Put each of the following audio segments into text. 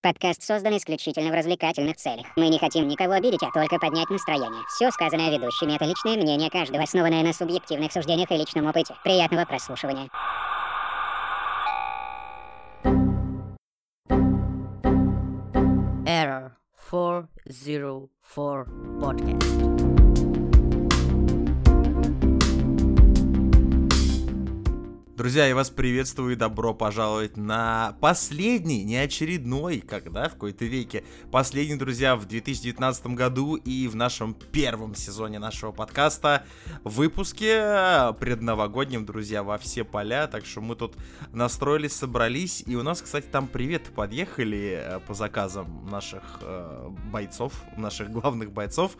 Подкаст создан исключительно в развлекательных целях. Мы не хотим никого обидеть, а только поднять настроение. Все сказанное ведущими — это личное мнение каждого, основанное на субъективных суждениях и личном опыте. Приятного прослушивания. Error 404 Podcast. Друзья, я вас приветствую и добро пожаловать на последний, не очередной, когда в какой-то веке, последний, друзья, в 2019 году и в нашем первом сезоне нашего подкаста. Выпуске предновогоднем, друзья, во все поля, так что мы тут настроились, собрались, и у нас, кстати, там привет подъехали э, по заказам наших э, бойцов, наших главных бойцов,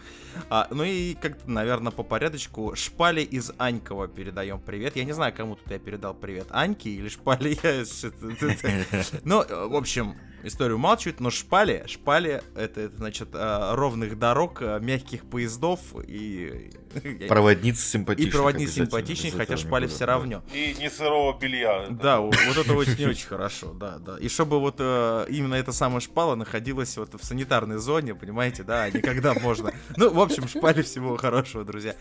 а, ну и как-то, наверное, по порядочку, Шпали из Анькова передаем привет, я не знаю, кому тут я передал передал привет Аньке или Шпале. Ну, в общем, историю умалчивает, но Шпали, Шпали это, это значит, э, ровных дорог, э, мягких поездов и... Проводница симпатичных. И проводница симпатичных, хотя Шпали все равно. И не сырого белья. Да, вот это очень-очень хорошо, да, да. И чтобы вот э, именно эта самая Шпала находилась вот в санитарной зоне, понимаете, да, никогда можно. Ну, в общем, Шпали всего хорошего, друзья.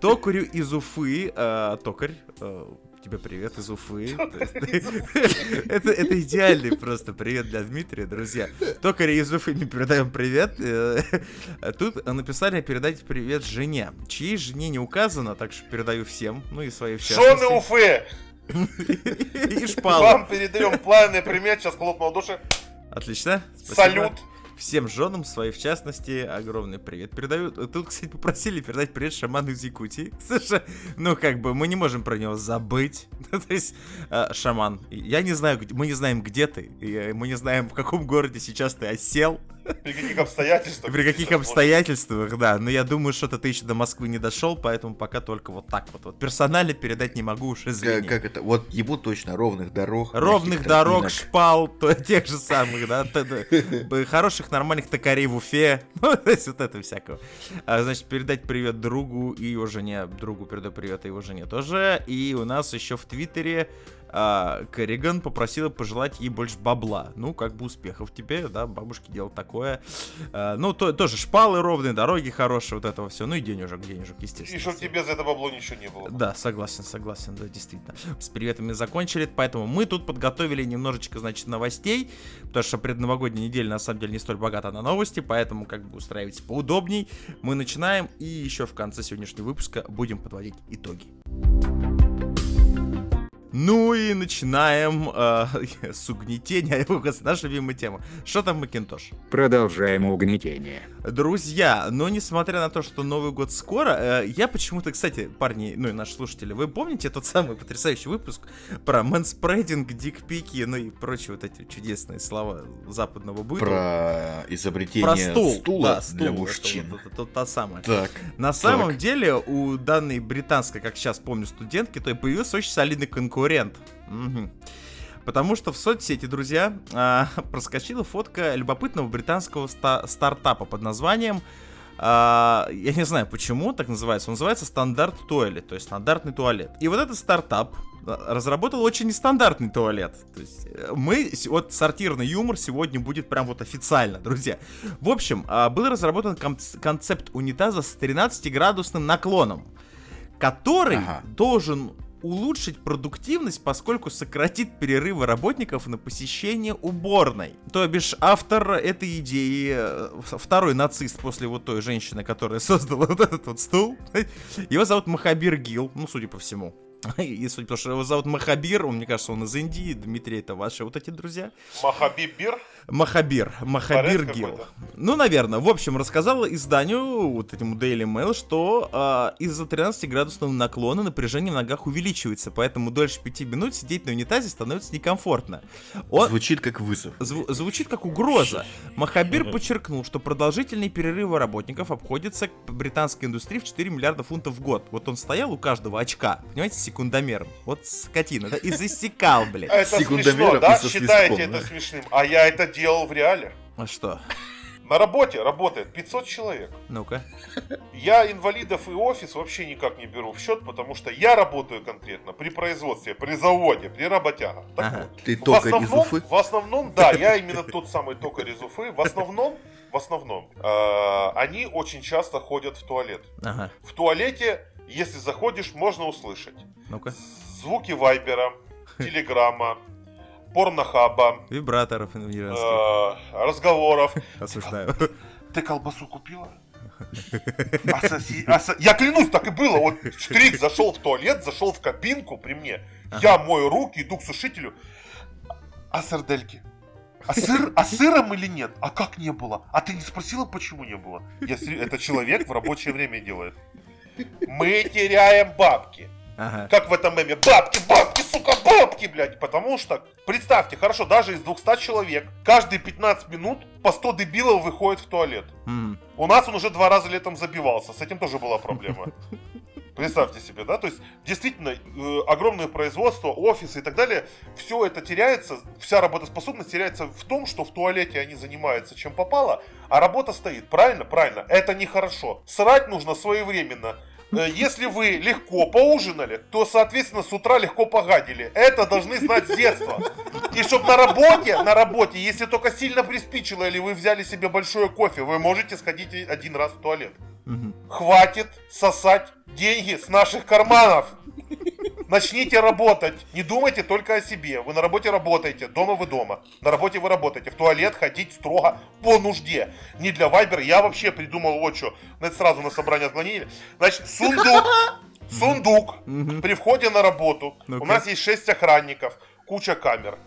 Токарю из Уфы, токарь, тебе привет из Уфы. Это, идеальный просто привет для Дмитрия, друзья. Токари из Уфы не передаем привет. Э, тут написали передать привет жене. Чьей жене не указано, так что передаю всем, ну и своей в частности. Жены Уфы! И шпала. Вам передаем плавный привет, сейчас хлопнул души. Отлично. Спасибо. Салют всем женам своей, в частности, огромный привет. Передаю, тут, кстати, попросили передать привет шаману из Якутии. Слушай, ну, как бы, мы не можем про него забыть. То есть, э, шаман, я не знаю, мы не знаем, где ты, и мы не знаем, в каком городе сейчас ты осел. При каких обстоятельствах? При каких обстоятельствах, да. Но я думаю, что-то ты еще до Москвы не дошел, поэтому пока только вот так вот. вот персонально передать не могу уж, извини. Как, как это? Вот ему точно ровных дорог. Ровных дорог, шпал, то, тех же самых, да. Хороших, нормальных токарей в Уфе. Ну, то есть вот это всякого. А, значит, передать привет другу и его жене. Другу передаю привет и его жене тоже. И у нас еще в Твиттере а, Керриган попросила пожелать ей больше бабла. Ну, как бы успехов тебе, да, бабушки делают такое. А, ну, то, тоже шпалы ровные, дороги хорошие, вот этого все. Ну и денежек, денежек, естественно. И чтобы тебе за это бабло ничего не было. Да, согласен, согласен, да, действительно. С приветами закончили, поэтому мы тут подготовили немножечко, значит, новостей, потому что предновогодняя неделя, на самом деле, не столь богата на новости, поэтому как бы устраивайтесь поудобней. Мы начинаем, и еще в конце сегодняшнего выпуска будем подводить итоги. Ну и начинаем э, с угнетения, с нашей любимой темы. Что там Макинтош? Продолжаем угнетение. Друзья, но несмотря на то, что Новый год скоро, э, я почему-то, кстати, парни, ну и наши слушатели, вы помните тот самый потрясающий выпуск про мэнспрейдинг, дикпики, ну и прочие вот эти чудесные слова западного быта? Про изобретение про стул, стула да, стул, для мужчин. Это, это, это, это та самая. Так. На так. самом деле у данной британской, как сейчас помню, студентки, то и появился очень солидный конкурент конкурент. Угу. Потому что в соцсети, друзья, а, проскочила фотка любопытного британского ста- стартапа под названием а, я не знаю почему так называется, он называется стандарт туалет, то есть стандартный туалет. И вот этот стартап а, разработал очень нестандартный туалет. То есть э, мы, вот сортирный юмор сегодня будет прям вот официально, друзья. В общем, был разработан концепт унитаза с 13-градусным наклоном, который ага. должен улучшить продуктивность, поскольку сократит перерывы работников на посещение уборной. То бишь, автор этой идеи, э, второй нацист после вот той женщины, которая создала вот этот вот стул, его зовут Махабир Гил, ну, судя по всему. И судя по тому, что его зовут Махабир, он, мне кажется, он из Индии, Дмитрий, это ваши вот эти друзья. Махабибир? Махабир, Махабир Гил. Ну, наверное. В общем, рассказал изданию, вот этому Daily Mail, что э, из-за 13-градусного наклона напряжение в ногах увеличивается, поэтому дольше 5 минут сидеть на унитазе становится некомфортно. Он... Звучит как вызов. Зв- звучит как угроза. Махабир подчеркнул, что продолжительные перерывы работников обходятся британской индустрии в 4 миллиарда фунтов в год. Вот он стоял у каждого очка, понимаете, секундомером. Вот скотина, да, и засекал, блядь. Это смешно, да? Считаете это смешным? А я это делал в реале. А что? На работе работает 500 человек. Ну-ка. Я инвалидов и офис вообще никак не беру в счет, потому что я работаю конкретно при производстве, при заводе, при работягах. Так Ага. вот, Ты в токарь из основном, Уфы? в основном, да, я именно тот самый токарь из Уфы. В основном, в основном, э, они очень часто ходят в туалет. Ага. В туалете, если заходишь, можно услышать Ну-ка. звуки Вайбера, Телеграма, Порнохаба, Вибраторов э, разговоров. Осуждаю. Ты колбасу купила? Асоси- аса- Я клянусь, так и было. Вот Штрик зашел в туалет, зашел в кабинку при мне. Я мою руки, иду к сушителю. А сардельки? А, сыр, а сыром или нет? А как не было? А ты не спросила, почему не было? Я это человек в рабочее время делает. Мы теряем бабки. Ага. Как в этом меме. Бабки, бабки, сука, бабки, блядь. Потому что, представьте, хорошо, даже из 200 человек, каждые 15 минут по 100 дебилов выходит в туалет. М. У нас он уже два раза летом забивался. С этим тоже была проблема. Представьте себе, да? То есть, действительно, э, огромное производство, офисы и так далее, все это теряется, вся работоспособность теряется в том, что в туалете они занимаются чем попало, а работа стоит. Правильно? Правильно. Это нехорошо. Срать нужно своевременно. Э, Если вы легко поужинали, то, соответственно, с утра легко погадили. Это должны знать с детства. И чтобы на работе, на работе, если только сильно приспичило или вы взяли себе большое кофе, вы можете сходить один раз в туалет. Хватит сосать деньги с наших карманов. Начните работать. Не думайте только о себе. Вы на работе работаете, дома вы дома. На работе вы работаете. В туалет ходить строго по нужде. Не для Вайбера. Я вообще придумал вот что. Это сразу на собрание отклонили. Значит, сундук. Сундук. При входе на работу. У нас есть 6 охранников. Куча камер.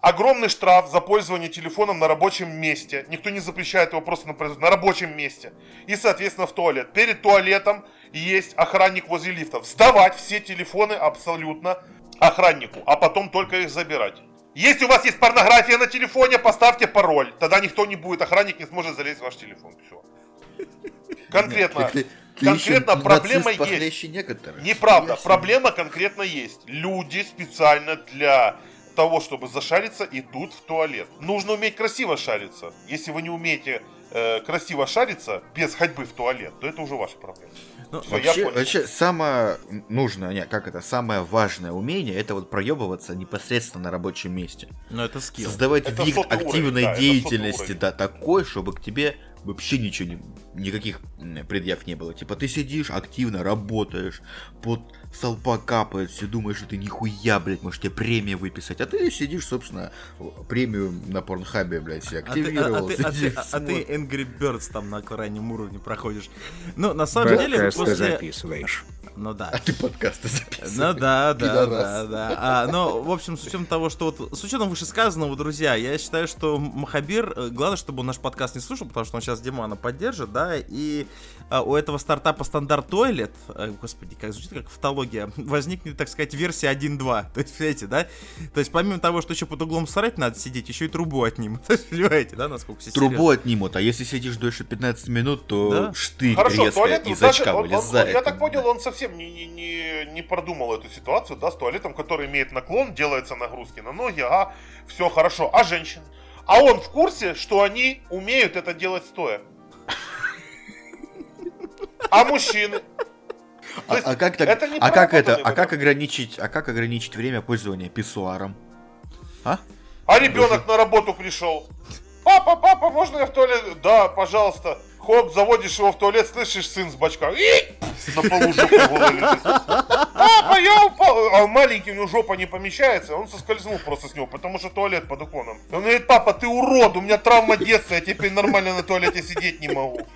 Огромный штраф за пользование телефоном на рабочем месте. Никто не запрещает его просто на. На рабочем месте. И, соответственно, в туалет. Перед туалетом есть охранник возле лифтов. Сдавать все телефоны абсолютно охраннику, а потом только их забирать. Если у вас есть порнография на телефоне, поставьте пароль. Тогда никто не будет, охранник не сможет залезть в ваш телефон. Все. Конкретно. Ты- ты конкретно проблема есть. некоторых. Неправда, Я себе- проблема конкретно есть. Люди специально для того, чтобы зашариться, идут в туалет. Нужно уметь красиво шариться. Если вы не умеете э, красиво шариться без ходьбы в туалет, то это уже ваша проблема. Ну, я Вообще, понял. вообще, самое нужное, не, как это, самое важное умение, это вот проебываться непосредственно на рабочем месте. Ну, это скилл. Создавать Это вид активной да, деятельности, да, такой, чтобы к тебе вообще ничего не, никаких предъяв не было. Типа, ты сидишь, активно работаешь, под столпа капает, все думаешь, что ты нихуя, блядь, может тебе премию выписать, а ты сидишь, собственно, премию на порнхабе, блядь, себе А ты, а- а активировал, ты- а ты- сидишь, а- а ты. Angry Birds там на крайнем уровне проходишь. Ну, на самом деле, Подкасты после... записываешь. Ну да. А ты подкасты записываешь. Ну да, да, да, да. А, но, в общем, с учетом того, что вот, с учетом вышесказанного, друзья, я считаю, что Махабир, э, главное, чтобы он наш подкаст не слушал, потому что он сейчас Димана поддержит, да, и а, у этого стартапа Стандарт Тойлет, э, господи, как звучит, как автология, возникнет, так сказать, версия 1.2, то есть, понимаете, да? То есть, помимо того, что еще под углом срать надо сидеть, еще и трубу отнимут, понимаете, да, насколько все Трубу отнимут, а если сидишь дольше 15 минут, то Да. штырь Хорошо, резко туалет, из даже- очка он- он- вылезает. я так понял, он совсем не, не, не, не продумал эту ситуацию, да, с туалетом, который имеет наклон, делается нагрузки на ноги, а все хорошо. А женщины? А он в курсе, что они умеют это делать стоя. А мужчины? А, а как так? это а как это? А как ограничить? А как ограничить время пользования писсуаром? А? А ребенок на работу пришел. Папа, папа, можно я в туалет? Да, пожалуйста. Хоп, заводишь его в туалет, слышишь, сын с бачка. И! На полу лежит. Папа, я упал. А маленький, у него жопа не помещается, он соскользнул просто с него, потому что туалет под уклоном. Он говорит, папа, ты урод, у меня травма детства, я теперь нормально на туалете сидеть не могу.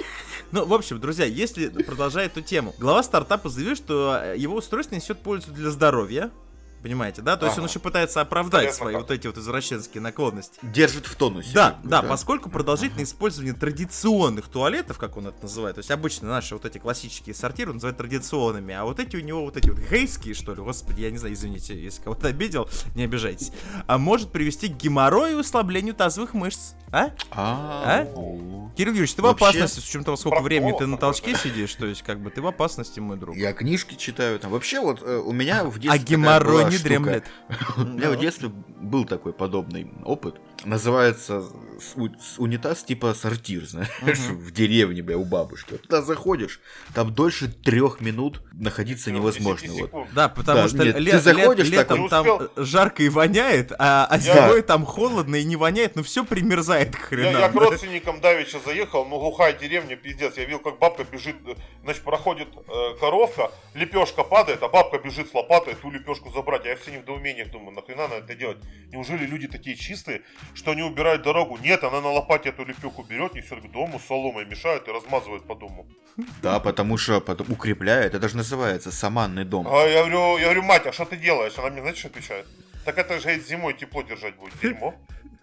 Ну, в общем, друзья, если продолжая эту тему, глава стартапа заявил, что его устройство несет пользу для здоровья. Понимаете, да? То есть он Ага. еще пытается оправдать Понятно свои как. вот эти вот извращенские наклонности. Держит в тонусе. Да, бы, да, поскольку продолжительное использование традиционных туалетов, как он это называет, то есть обычно наши вот эти классические сортиры он называет традиционными, а вот эти у него вот эти вот гейские, что ли, господи, я не знаю, извините, если кого-то обидел, не обижайтесь, а может привести к геморрою и ослаблению тазовых мышц. А? А? Кирилл Юрьевич, ты в опасности, с учетом того, сколько времени ты на толчке сидишь, то есть как бы ты в опасности, мой друг. Я книжки читаю там. Вообще вот э, у меня в детстве А геморрой не дремлет. У меня в детстве был такой подобный опыт. Называется унитаз типа сортир, знаешь, в деревне, бля, у бабушки. Вот туда заходишь, там дольше трех минут находиться невозможно. 10 Вот. Да, потому Да, что нет, ле- ты заходишь лет- так, летом там жарко и воняет, а, а Я- зимой там холодно и не воняет, но все примерзает к Я, хренам. я к родственникам давеча заехал, ну глухая деревня, пиздец. Я видел, как бабка бежит, значит, проходит э, коровка, лепешка падает, а бабка бежит с лопатой ту лепешку забрать. А я все не в недоумениях думаю, нахрена надо это делать? Неужели люди такие чистые, что они убирают дорогу? Нет, она на лопате эту лепешку берет, несет к дому, соломой мешает и размазывает по дому. Да, потому что потом укрепляет, это же называется саманный дом. А я говорю, я говорю, мать, а что ты делаешь? Она мне, знаете, что отвечает? Так это же зимой тепло держать будет. Дерьмо.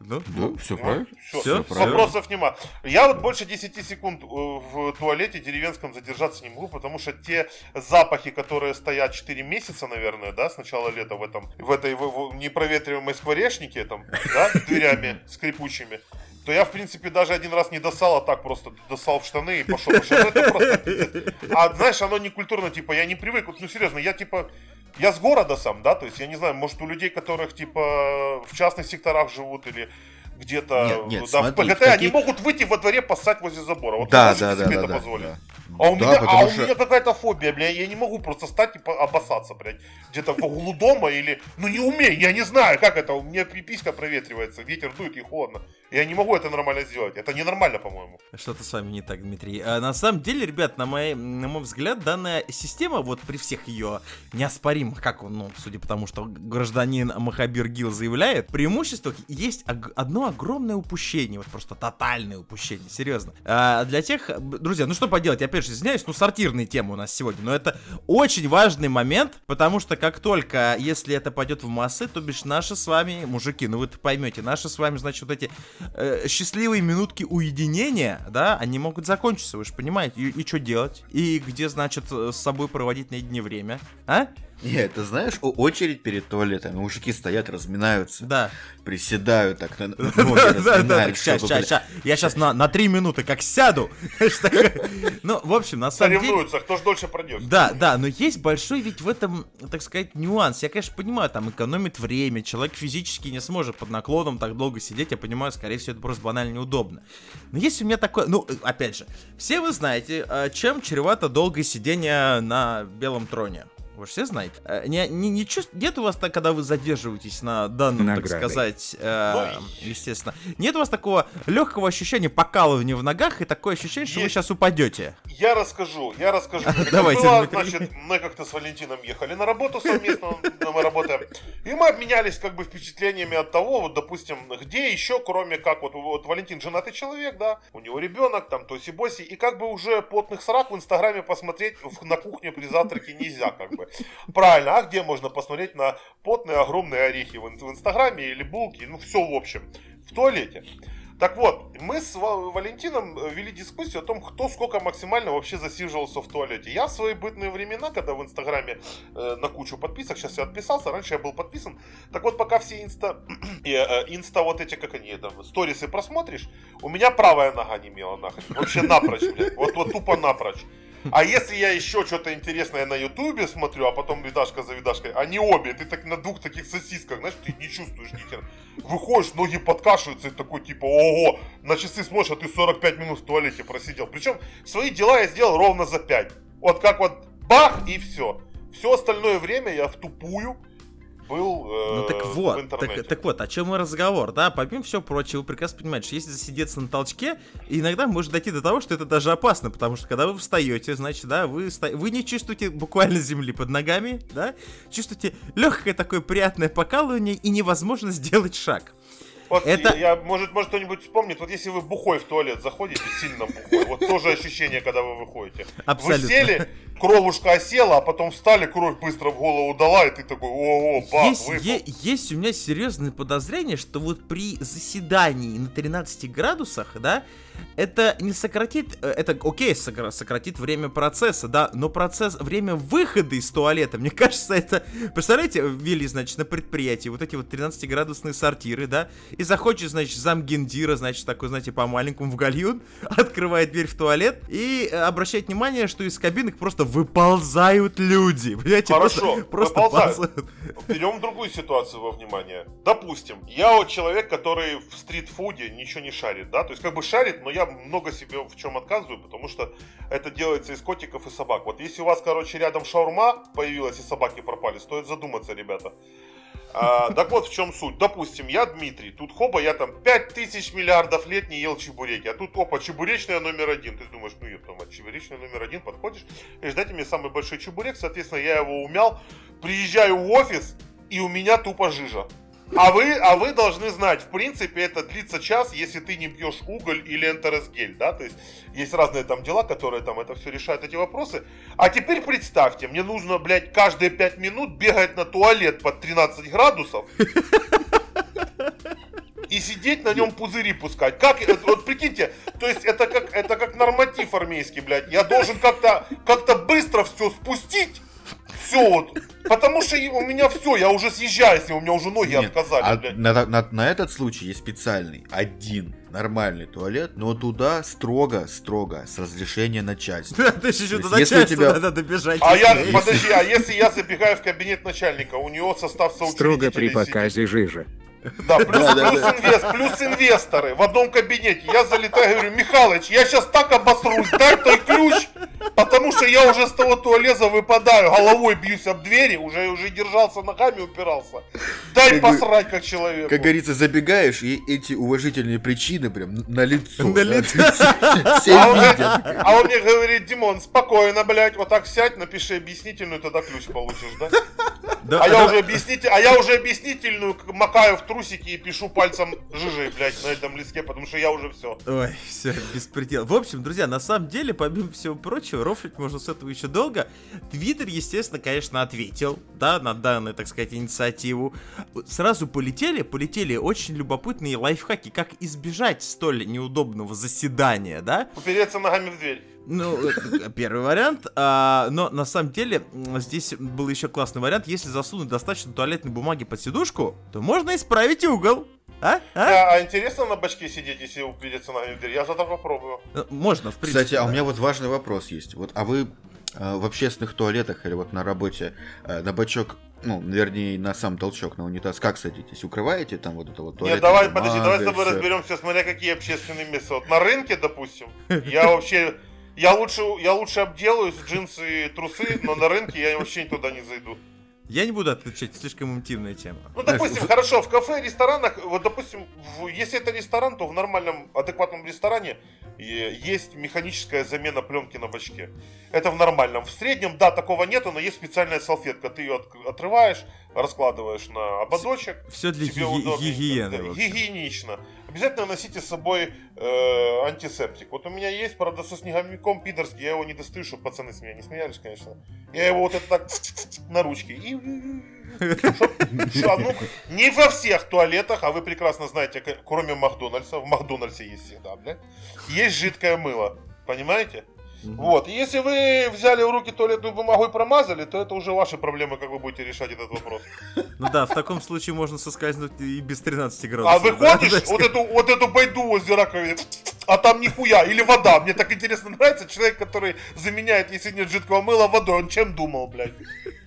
Ну, Да, все правильно. Все, Всё, вопросов нема. Я вот больше 10 секунд э, в туалете деревенском задержаться не могу, потому что те запахи, которые стоят 4 месяца, наверное, да, с начала лета в этом, в этой в, в непроветриваемой скворечнике, там, да, дверями скрипучими, то я, в принципе, даже один раз не досал, а так просто досал в штаны и пошел. Ну, это просто. А знаешь, оно не культурно, типа, я не привык. Вот, ну, серьезно, я, типа, я с города сам, да, то есть, я не знаю, может, у людей, которых, типа, в частных секторах живут или где-то Нет, нет, да, смотри, в ПГТ, в они могут выйти во дворе поссать возле забора. Вот Да, да, да, себе да, это да, позволить? да. А у Да, меня, а у что- меня какая-то фобия, бля, я не могу просто стать и по- обоссаться, блядь, где-то в углу дома или, ну не умею, я не знаю, как это, у меня пиписька проветривается, ветер дует и холодно, я не могу это нормально сделать, это ненормально, по-моему. Что-то с вами не так, Дмитрий. А, на самом деле, ребят, на мой, на мой взгляд, данная система, вот при всех ее неоспоримых, как он, ну, судя по тому, что гражданин Махабир Гил заявляет, преимуществах есть ог- одно огромное упущение, вот просто тотальное упущение, серьезно. А, для тех, друзья, ну что поделать, я опять же извиняюсь, ну сортирные темы у нас сегодня, но это очень важный момент, потому что как только, если это пойдет в массы, то бишь наши с вами, мужики, ну вы поймете, наши с вами, значит, вот эти э, счастливые минутки уединения, да, они могут закончиться, вы же понимаете, и, что делать? И где, значит, с собой проводить наедине время, а? Нет, ты знаешь, очередь перед туалетом, мужики стоят, разминаются, Да. приседают так, на- ноги разминают, ща, бля, ща. Я сейчас на, три минуты как сяду. Ну, в общем, на самом деле... Соревнуются, кто ж дольше продержится. Да, да, но есть большой ведь в этом, так сказать, нюанс. Я, конечно, понимаю, там экономит время, человек физически не сможет под наклоном так долго сидеть, я понимаю, скорее всего, это просто банально неудобно. Но есть у меня такое, ну, опять же, все вы знаете, э, чем чревато долгое сидение на белом троне. Вы же все знаете. Э, Не, не, не чувств- Нет у вас так, когда вы задерживаетесь на данном, так Наградой. сказать, э, естественно. Нет у вас такого легкого ощущения покалывания в ногах и такое ощущение, что вы Есть. сейчас упадете. Я расскажу, я расскажу. Как Давайте, было, значит, мы как-то с Валентином ехали на работу совместно, но мы работаем. И мы обменялись как бы впечатлениями от того, вот, допустим, где еще, кроме как вот, вот Валентин женатый человек, да, у него ребенок, там, тоси-боси, и как бы уже потных срак в Инстаграме посмотреть в- на кухне при завтраке нельзя, как бы. Правильно, а где можно посмотреть на потные огромные орехи в, в Инстаграме или булки, ну, все в общем, в туалете. Так вот, мы с Ва- Валентином э, вели дискуссию о том, кто сколько максимально вообще засиживался в туалете. Я в свои бытные времена, когда в Инстаграме э, на кучу подписок, сейчас я отписался, раньше я был подписан. Так вот, пока все инста, э, э, инста вот эти, как они, там, сторисы просмотришь, у меня правая нога не имела нахрен. Вообще напрочь, блядь. Вот, вот тупо напрочь. А если я еще что-то интересное на Ютубе смотрю, а потом видашка за видашкой, они обе, ты так на двух таких сосисках, знаешь, ты не чувствуешь ни хера. Выходишь, ноги подкашиваются и такой типа, ого, на часы смотришь, а ты 45 минут в туалете просидел. Причем свои дела я сделал ровно за 5. Вот как вот бах и все. Все остальное время я в тупую был э, Ну так в вот, интернете. так, так вот, о чем и разговор, да? Помимо всего прочего, вы прекрасно понимаете, что если засидеться на толчке, иногда может дойти до того, что это даже опасно, потому что когда вы встаете, значит, да, вы, ста- вы не чувствуете буквально земли под ногами, да? Чувствуете легкое такое приятное покалывание и невозможно сделать шаг. Вот Это- я, может, может кто-нибудь вспомнит, вот если вы бухой в туалет заходите, сильно бухой, вот тоже ощущение, когда вы выходите. Абсолютно. Вы сели, кровушка осела, а потом встали, кровь быстро в голову дала, и ты такой, о-о, бах, Есть, выпал. е- есть у меня серьезное подозрение, что вот при заседании на 13 градусах, да, это не сократит, э, это окей, сокра- сократит время процесса, да, но процесс, время выхода из туалета, мне кажется, это, представляете, ввели, значит, на предприятии вот эти вот 13-градусные сортиры, да, И захочет, значит, замгендира, значит, такой, знаете, по-маленькому в гальюн, открывает дверь в туалет и э, обращает внимание, что из кабинок просто выползают люди. Понимаете? Хорошо, просто, просто выползают. ползают. Берем другую ситуацию во внимание. Допустим, я вот человек, который в стритфуде ничего не шарит, да, то есть как бы шарит, но я много себе в чем отказываю, потому что это делается из котиков и собак. Вот если у вас, короче, рядом шаурма появилась и собаки пропали, стоит задуматься, ребята. А, так вот в чем суть. Допустим, я Дмитрий, тут хоба, я там 5000 миллиардов лет не ел чебуреки, а тут опа, чебуречная номер один. Ты думаешь, ну еб мать, чебуречная номер один, подходишь, и дайте мне самый большой чебурек, соответственно, я его умял, приезжаю в офис, и у меня тупо жижа. А вы, а вы должны знать, в принципе, это длится час, если ты не пьешь уголь или энтеросгель, да, то есть есть разные там дела, которые там это все решают, эти вопросы. А теперь представьте, мне нужно, блядь, каждые 5 минут бегать на туалет под 13 градусов и сидеть на нем пузыри пускать. Как, это- вот прикиньте, то есть это как, это как норматив армейский, блядь. Я должен как-то, как-то быстро все спустить, все вот, потому что у меня все, я уже съезжаю, если у меня уже ноги Нет, отказали, а блядь. на, на- на этот случай есть специальный, один нормальный туалет, но туда строго, строго, с разрешения начальства. Да, ты еще То до если начальства тебя- надо добежать. А я, Есть. подожди, а если я забегаю в кабинет начальника, у него состав Строго при соучредителей сидит? показе жижи. Да, плюс, Да, да, плюс, да. инвест- плюс инвесторы в одном кабинете. Я залетаю, говорю, Михалыч, я сейчас так обосрусь, дай той ключ, потому что я уже с того туалета выпадаю, головой бьюсь об двери, уже, уже держался ногами, упирался. Дай Как посрать как человеку. Как говорится, забегаешь, и эти уважительные причины прям на лицо. На лицо. А он, мне, видят. а он мне говорит, Димон, спокойно, блядь, вот так сядь, напиши объяснительную, тогда ключ получишь, да? Да, А я да, уже объяснитель, а я уже объяснительную макаю в трусики и пишу пальцем жижей, блядь, на этом листке, потому что я уже все. Ой, все, беспредел. В общем, друзья, на самом деле, помимо всего прочего, рофлить можно с этого еще долго. Твиттер, естественно, конечно, ответил, да, на данную, так сказать, инициативу. Сразу полетели, полетели очень любопытные лайфхаки, как избежать столь неудобного заседания, да? Упереться ногами в дверь. Ну, э, первый вариант. а, но на самом деле здесь был еще классный вариант. Если засунуть достаточно туалетной бумаги под сидушку, то можно исправить угол. А? А? А, а интересно на бачке сидеть, если упереться ногами в дверь? Я завтра попробую. Э, Можно, в принципе. Кстати, а у да. меня вот важный вопрос есть. Вот, а вы э, в общественных туалетах или вот на работе э, на бачок, ну, вернее, на сам толчок, на унитаз, как садитесь? Укрываете там вот это вот Нет, давай, подожди, давай с тобой разберемся, смотря какие общественные места. Вот на рынке, допустим, я вообще... Я лучше, я лучше обделаюсь, джинсы и трусы, но на рынке я вообще туда не зайду. Я не буду отвечать, слишком интимная тема. Ну, допустим, хорошо, в кафе, ресторанах, вот, допустим, в- если это ресторан, то в нормальном, адекватном ресторане есть механическая замена пленки на бачке. Это в нормальном. В среднем, да, такого нету, но есть специальная салфетка. Ты ее от- отрываешь, раскладываешь на ободочек. Все для удобненько. гигиены. Да. Гигиенично. Обязательно носите с собой э, антисептик. Вот у меня есть, правда, со снеговиком пидорский, я его не достаю, чтобы пацаны с меня не смеялись, конечно. Я его вот это так на ручке. И... Ну, не во всех туалетах, а вы прекрасно знаете, кроме Макдональдса, в Макдональдсе есть всегда, блядь, есть жидкое мыло. Понимаете? Вот. И если вы взяли в руки туалетную бумагу и промазали, то это уже ваши проблемы, как вы будете решать этот вопрос. Ну да, в таком случае можно соскользнуть и без 13 градусов. А выходишь, вот эту, вот эту байду возле раковины, а там нихуя, или вода. Мне так интересно нравится, человек, который заменяет, если нет жидкого мыла, водой, он чем думал, блядь?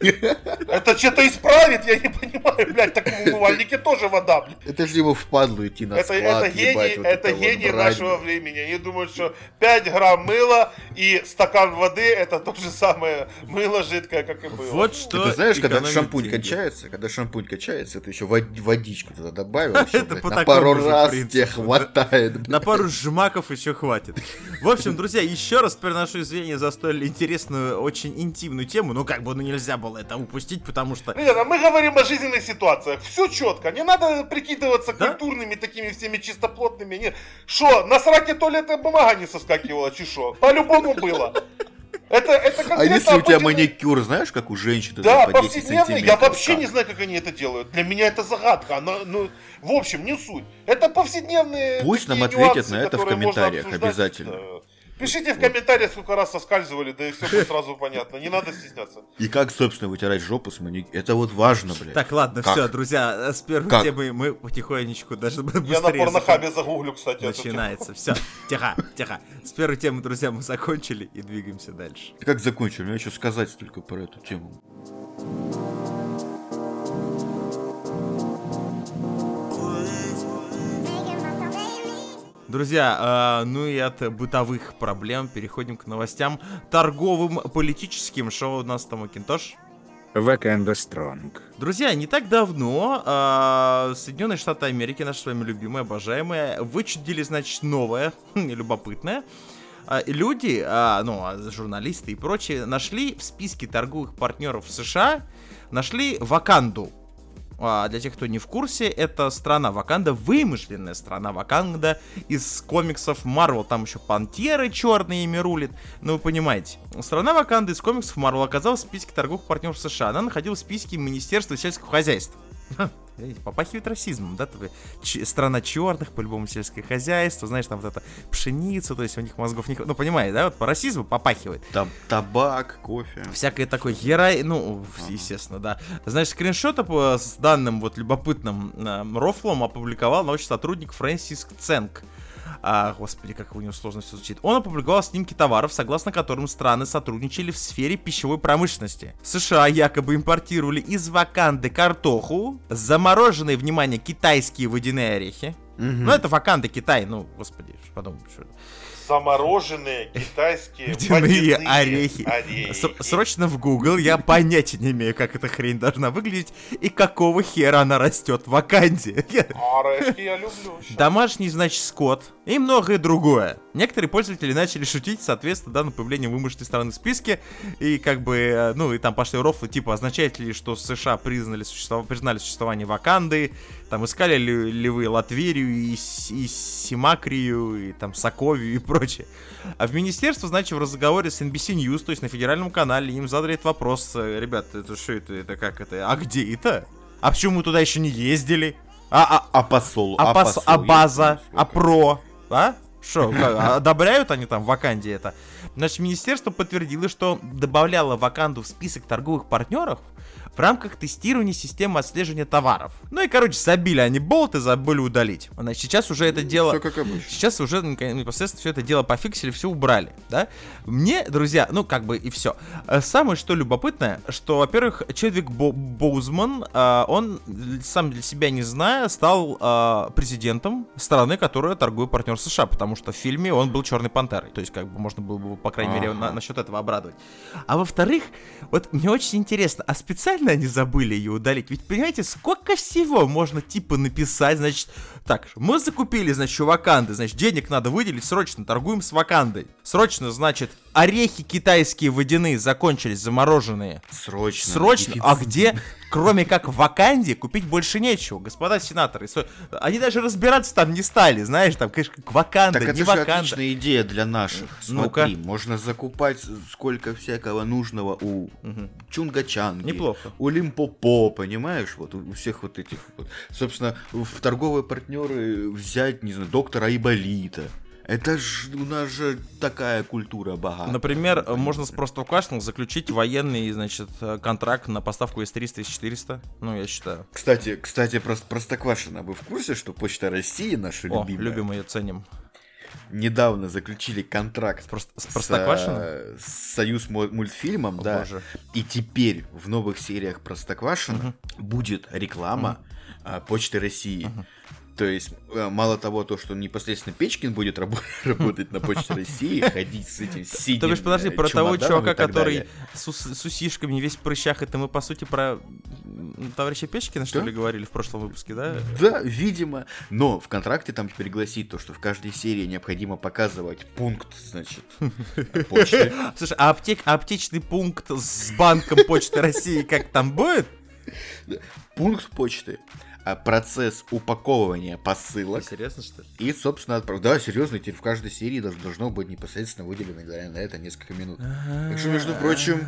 Это что-то исправит, я не понимаю, блядь, так в умывальнике тоже вода, блядь. Это же ему впадло идти на Это, склад, это ебать, гений, вот это гений брать. нашего времени. Они думают, что 5 грамм мыла и стакан воды это то же самое мыло жидкое, как и было. Вот что Ты знаешь, когда шампунь деньги. кончается, когда шампунь кончается, ты еще водичку туда добавил, Это блядь, по на такому пару же раз принципу, тебе да. хватает. блядь. На пару жмаков еще хватит. В общем, друзья, еще раз приношу извинения за столь интересную, очень интимную тему. Ну, как бы, ну, нельзя было это упустить, потому что... Ребята, мы говорим о жизненных ситуациях. Все четко. Не надо прикидываться Да? культурными, такими всеми чистоплотными. Нет. Шо, на сраке туалетная бумага не соскакивала, чи шо? По-любому было. Это, это А конкретно если у тебя маникюр, знаешь, как у женщин, Да, по 10 повседневно. Я сантиметров, вообще как? не знаю, как они это делают. Для меня это загадка. Она, ну, в общем, не суть. Это повседневные. Пусть нам ответят нюансы, на это в комментариях обязательно. Да. Пишите в комментариях, сколько раз соскальзывали, да и все будет сразу понятно. Не надо стесняться. И как, собственно, вытирать жопу с маник... Это вот важно, блядь. Так, ладно, Как? все, друзья, с первой Как? темы мы потихонечку даже быстрее Я на порнохабе загуглю, кстати. Начинается. Все, тихо, тихо. С первой темы, друзья, мы закончили и двигаемся дальше. Как закончили? У меня еще сказать столько про эту тему. Друзья, э, ну и от бытовых проблем переходим к новостям торговым, политическим. Шоу у нас там Макинтош. Wakanda Strong. Друзья, не так давно э, Соединенные Штаты Америки, наши с вами любимые, обожаемые, вычудили, значит, новое, любопытное. А, Люди, ну, журналисты и прочие, нашли в списке торговых партнеров США, нашли Ваканду. А, для тех, кто не в курсе, это страна Ваканда, вымышленная страна Ваканда из комиксов Марвел. Там еще пантеры черные ими рулит. Ну, вы понимаете. Страна Ваканда из комиксов Марвел оказалась в списке торговых партнеров США. Она находилась в списке Министерства сельского хозяйства. Попахивает расизмом, да? ч- страна черных, по-любому сельское хозяйство, знаешь, там вот это пшеница, то есть у них мозгов не. Ну, понимаете, да? Вот по расизму попахивает Там табак, кофе. всякое такое герой, ну, естественно, да. Знаешь, скриншоты с данным вот любопытным э, рофлом опубликовал научный сотрудник Фрэнсис Ценк. А, господи, как у него сложно все звучит. Он опубликовал снимки товаров, согласно которым страны сотрудничали в сфере пищевой промышленности. США якобы импортировали из Ваканды картоху, замороженные, внимание, китайские водяные орехи. Ну, это Ваканда, Китай, ну, господи, что подумал, что это. Замороженные китайские Водяные орехи. Срочно в Google, я понятия не имею, как эта хрень должна выглядеть и какого хера она растет в Ваканде. Я- Орешки я люблю. Домашний, значит, скот и многое другое. Некоторые пользователи начали шутить, соответственно, да, на появление вымышленной страны в списке. И как бы, э, ну, и там пошли рофлы, типа, означает ли, что США признали, существов- признали существование Ваканды, там искали ли, ли вы Латверию и, и Симакрию, и там Соковию и прочее. А в министерство, значит, в разговоре с NBC News, то есть на федеральном канале, им задали этот вопрос, э, ребят, это что это, это как это, а где это? А почему мы туда еще не ездили? А, а, А посол? а, пос- посол а база, а про, а? Что, как, одобряют они там в Ваканде это? Значит, министерство подтвердило, что добавляло Ваканду в список торговых партнеров в рамках тестирования системы отслеживания товаров. Ну и, короче, забили они болты, забыли удалить. Значит, сейчас уже это дело... Все как обычно. Сейчас уже непосредственно все это дело пофиксили, все убрали, да? Мне, друзья, ну как бы и все. Самое что любопытное, что, во-первых, Чедвик Бо- Боузман, а, он сам для себя не зная, стал а, президентом страны, которая торгует партнер США, потому что в фильме он был Черной Пантерой. То есть, как бы можно было бы, по крайней мере, на- насчет этого обрадовать. А во-вторых, вот мне очень интересно, а специально они забыли ее удалить? Ведь, понимаете, сколько всего можно типа написать, значит, так, мы закупили, значит, у Ваканды, значит, денег надо выделить, срочно торгуем с Вакандой. Срочно, значит, орехи китайские водяные закончились, замороженные. Срочно. Срочно. Дефицит. А где, кроме как в Ваканде, купить больше нечего, господа сенаторы? Они даже разбираться там не стали, знаешь, там, конечно, как Ваканда, Так это не же Ваканда. отличная идея для наших. Смотри, можно закупать сколько всякого нужного у Мгм. Чунга-Чанги. Неплохо. У Лимпопо, понимаешь? Вот у у всех вот этих вот. Собственно, в торговые партнеры взять, не знаю, доктора Айболита. Это ж у нас же такая культура богатая. Например, э, можно с просто заключить военный, значит, контракт на поставку С-300 и С-400. Ну, я считаю. Кстати, кстати, про Простоквашино. Вы в курсе, что Почта России, наша О, любимая, любим ее, ценим. недавно заключили контракт С, Прост- с с, Простоквашино? э, с Союз му- мультфильмом, О, да. боже. И теперь в новых сериях Простоквашино будет реклама а, Почты России. То есть, э, мало того, то, что непосредственно Печкин будет рабо- работать на Почте России, ходить с этим синим То бишь, подожди, э, про того чувака, который с, с усишками весь в прыщах, это мы, по сути, про товарища Печкина, что Да. ли, говорили в прошлом выпуске, да? Да, видимо. Но в контракте там теперь гласит то, что в каждой серии необходимо показывать пункт, значит, почты. Слушай, а, аптек, а аптечный пункт с банком Почты России как там будет? Пункт почты. А процесс упаковывания посылок Серьезно, что ли? и, собственно, отправ... Да, серьезно, теперь в каждой серии должно, быть непосредственно выделено на это несколько минут. Так что, между прочим,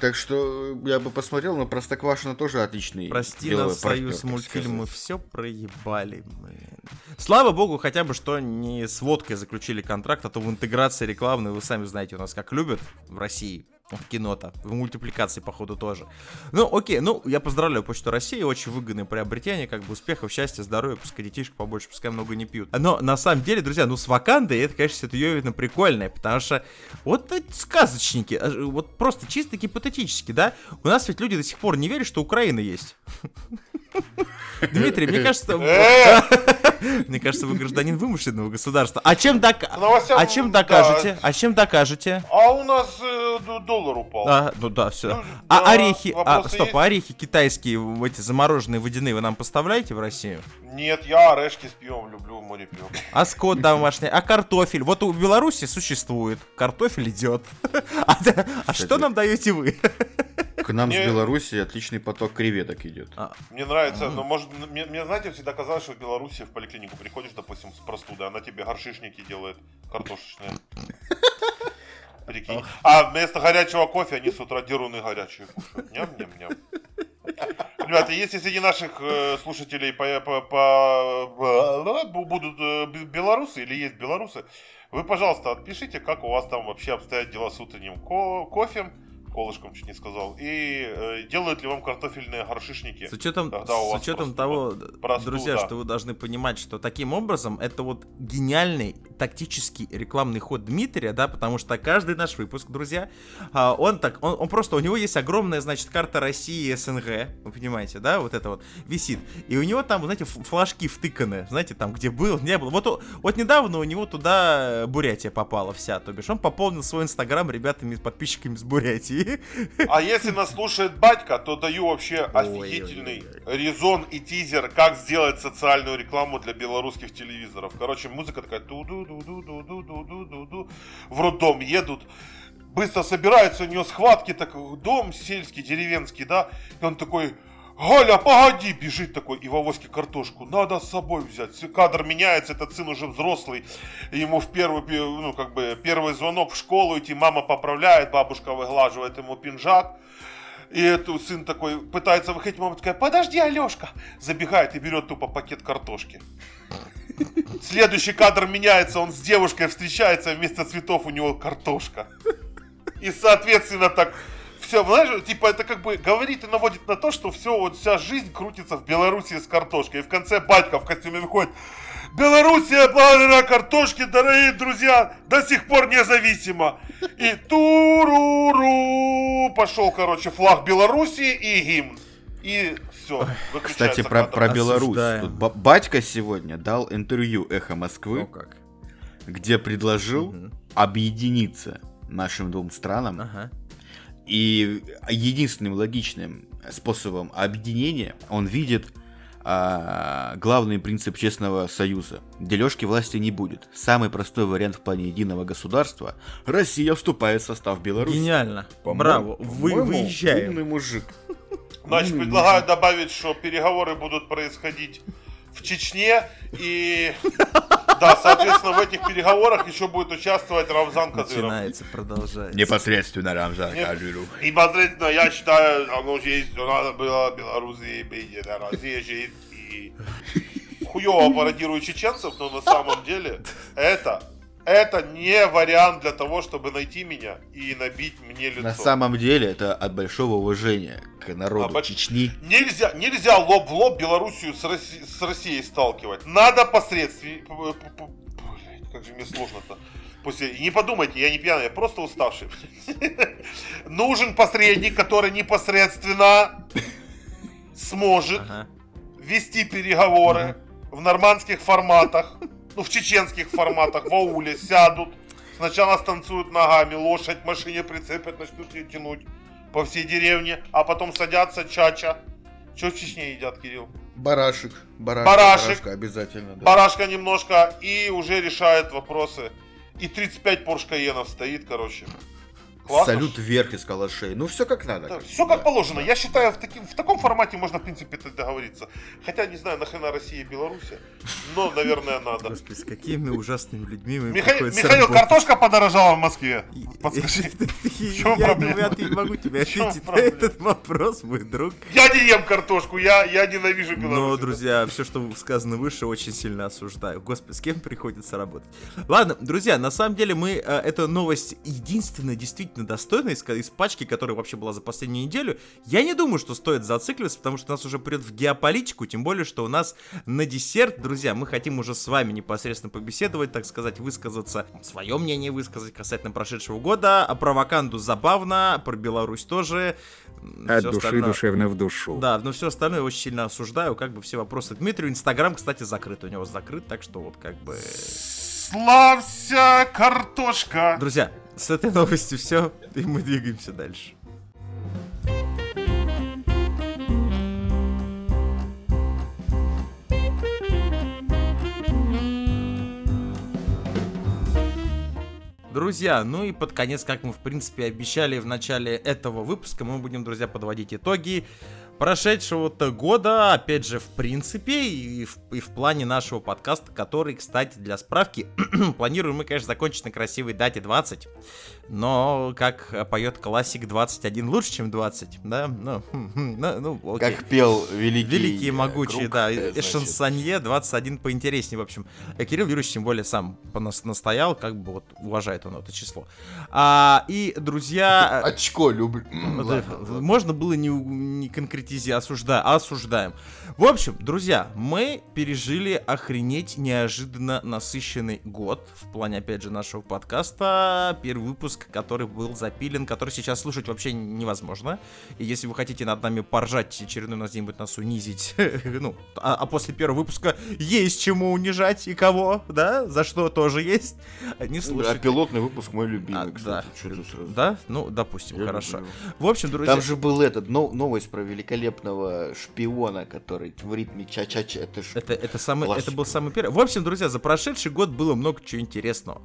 Так что я бы посмотрел, но Простоквашино тоже отличный. Прости нас, партнер, союз мультфильмы, все проебали. блин. Слава богу, хотя бы что не с водкой заключили контракт, а то в интеграции рекламной, вы сами знаете, у нас как любят в России. В кино-то, в мультипликации, походу, тоже. Ну, окей, ну, я поздравляю Почту России, очень выгодное приобретение, как бы успехов, счастья, здоровья, пускай детишек побольше, пускай много не пьют. Но, на самом деле, друзья, ну, с Вакандой это, конечно, ситуевина прикольная, потому что вот эти сказочники, а, вот просто чисто гипотетически, да, у нас ведь люди до сих пор не верят, что Украина есть. Дмитрий, мне кажется, Э! мне кажется, вы гражданин вымышленного государства. А чем, а докажете? А чем докажете? А у нас э, доллар упал. А, ну да, все. Ну, а да, орехи, а, стоп, есть? а орехи китайские, в эти замороженные водяные, вы нам поставляете в Россию? Нет, я орешки с пивом люблю, море пиво. А скот домашний, а картофель? Вот у Беларуси существует, картофель идет. А, а что нам даете вы? К нам с Не- Беларуси отличный поток креветок идет. А, Мне нравится, но может, мне, мне, знаете, всегда казалось, что в Беларуси в поликлинику приходишь, допустим, с простудой, она тебе горшишники делает картошечные. Прикинь. А вместо горячего кофе они с утра деруны горячие кушают. Ням-ням-ням. Ребята, если среди наших э, слушателей по, по- по- бу- будут э, бе- белорусы или есть белорусы, вы, пожалуйста, отпишите, как у вас там вообще обстоят дела с утренним ко- кофем, колышком чуть не сказал, и э, делают ли вам картофельные горшишники. С учетом, с учетом простуда. того, Простуда. друзья, что вы должны понимать, что таким образом это вот гениальный тактический рекламный ход Дмитрия, да, потому что каждый наш выпуск, друзья, а, он так, он, он просто, у него есть огромная, значит, карта России и СНГ, вы понимаете, да, вот это вот висит, и у него там, знаете, флажки втыканы, знаете, там, где был, не был. Вот, вот недавно у него туда Бурятия попала вся, то бишь он пополнил свой инстаграм ребятами, подписчиками с Бурятии. А если нас слушает батька, то даю вообще офигительный резон и тизер, как сделать социальную рекламу для белорусских телевизоров. Короче, музыка такая ту ду в род дом В роддом едут. Быстро собираются, у него схватки, так дом сельский, деревенский, да. И он такой, Галя, погоди, бежит такой и в картошку. Надо с собой взять. Кадр меняется, этот сын уже взрослый. Ему в первый, ну, как бы, первый звонок в школу идти, мама поправляет, бабушка выглаживает ему пинжак. И эту сын такой пытается выходить, мама такая, подожди, Алешка. Забегает и берет тупо пакет картошки. Следующий кадр меняется, он с девушкой встречается, вместо цветов у него картошка. И, соответственно, так все, знаешь, типа это как бы говорит и наводит на то, что все, вот вся жизнь крутится в Беларуси с картошкой. И в конце батька в костюме выходит. Белоруссия благодаря картошке, дорогие друзья, до сих пор независима. И туруру пошел, короче, флаг Белоруссии и гимн. И все. Кстати, про, про Беларусь. Тут ба- батька сегодня дал интервью Эхо Москвы, Ну как. где предложил Мгм. объединиться нашим двум странам. Ага. И единственным логичным способом объединения он видит а, главный принцип честного союза. Дележки власти не будет. Самый простой вариант в плане единого государства. Россия вступает в состав Беларуси. Гениально. По-моему- Браво. Вы выезжаем. Умный мужик. Значит, Умный предлагаю добавить, что переговоры будут происходить в Чечне. И да, соответственно, в этих переговорах еще будет участвовать Рамзан Кадыров. Начинается, продолжается. Непосредственно Рамзан. Кадыров. И посредственно, я считаю, оно же есть, что надо было Белоруссии Россия же и- и хуево пародирую чеченцев, но на самом деле это, это не вариант для того, чтобы найти меня и набить мне лицо. На самом деле это от большого уважения к народу А, Чечни. Нельзя, нельзя лоб в лоб Белоруссию с, Росси- с Россией сталкивать. Надо посредственно... Блять, как же мне сложно-то. После... Не подумайте, я не пьяный, я просто уставший. Нужен посредник, который непосредственно сможет вести переговоры в нормандских форматах, ну, в чеченских форматах, в ауле сядут, сначала станцуют ногами, лошадь в машине прицепят, начнут ее тянуть по всей деревне, а потом садятся чача. Что в Чечне едят, Кирилл? Барашек. Барашек. Барашек. барашка обязательно, да. Барашка немножко и уже решает вопросы. И 35 Порш Каенов стоит, короче. Классно. салют вверх из калашей. Ну, все как надо. все как положено. Я считаю, в, таким, в таком формате можно, в принципе, договориться. Хотя, не знаю, нахрена Россия и Беларусь, но, наверное, надо. Господи, с какими ужасными людьми мы приходится Михаил работать. картошка подорожала в Москве. Подскажи. Я, чем проблема? я не могу тебе В ответить на этот вопрос, мой друг. Я не ем картошку, я, я ненавижу Беларусь. Но, друзья, все, что сказано выше, очень сильно осуждаю. Господи, с кем приходится работать? Ладно, друзья, на самом деле мы... э, эта новость единственная, действительно достойная из, из пачки, которая вообще была за последнюю неделю. Я не думаю, что стоит зацикливаться, потому что нас уже придет в геополитику, тем более, что у нас на десерт, друзья, мы хотим уже с вами непосредственно побеседовать, так сказать, высказаться, свое мнение высказать касательно прошедшего года. А про Ваканду забавно, про Беларусь тоже. От всё души остальное- душевно в душу. да, но все остальное очень сильно осуждаю, как бы все вопросы Дмитрию. Инстаграм, кстати, закрыт, у него закрыт, так что вот как бы... Славься, картошка! Друзья, с этой новостью все, и мы двигаемся дальше. Друзья, ну и под конец, как мы в принципе обещали в начале этого выпуска, мы будем, друзья, подводить итоги прошедшего-то года, опять же, в принципе, и в, и в плане нашего подкаста, который, кстати, для справки, планируем мы, конечно, закончить на красивой дате 20, но, как поет классик, 21 лучше, чем 20, да? Ну, ну, ну, окей. Как пел великий... Великий и э, могучий, круг, да, э, значит. шансонье 21 поинтереснее, в общем. Э, Кирилл Юрьевич, тем более, сам настоял, как бы вот уважает он это число. А, и, друзья... Очко люблю. Ладно. Можно было не, не конкретизировать, осужда, осуждаем. В общем, друзья, мы пережили охренеть неожиданно насыщенный год в плане, опять же, нашего подкаста. Первый выпуск, который был запилен, который сейчас слушать вообще невозможно. И если вы хотите над нами поржать, очередной нас где-нибудь нас унизить, ну, а, а после первого выпуска есть чему унижать и кого, да, за что тоже есть, не А слушайте. пилотный выпуск мой любимый, А, кстати. да. Что сразу? Да? Ну, допустим, Я хорошо. люблю. В общем, друзья... Там же был этот, но- новость про великолепного шпиона, который в ритме ча-ча-ча. Это ж... Это, это, самый, Классика. это был самый первый. В общем, друзья, за прошедший год было много чего интересного.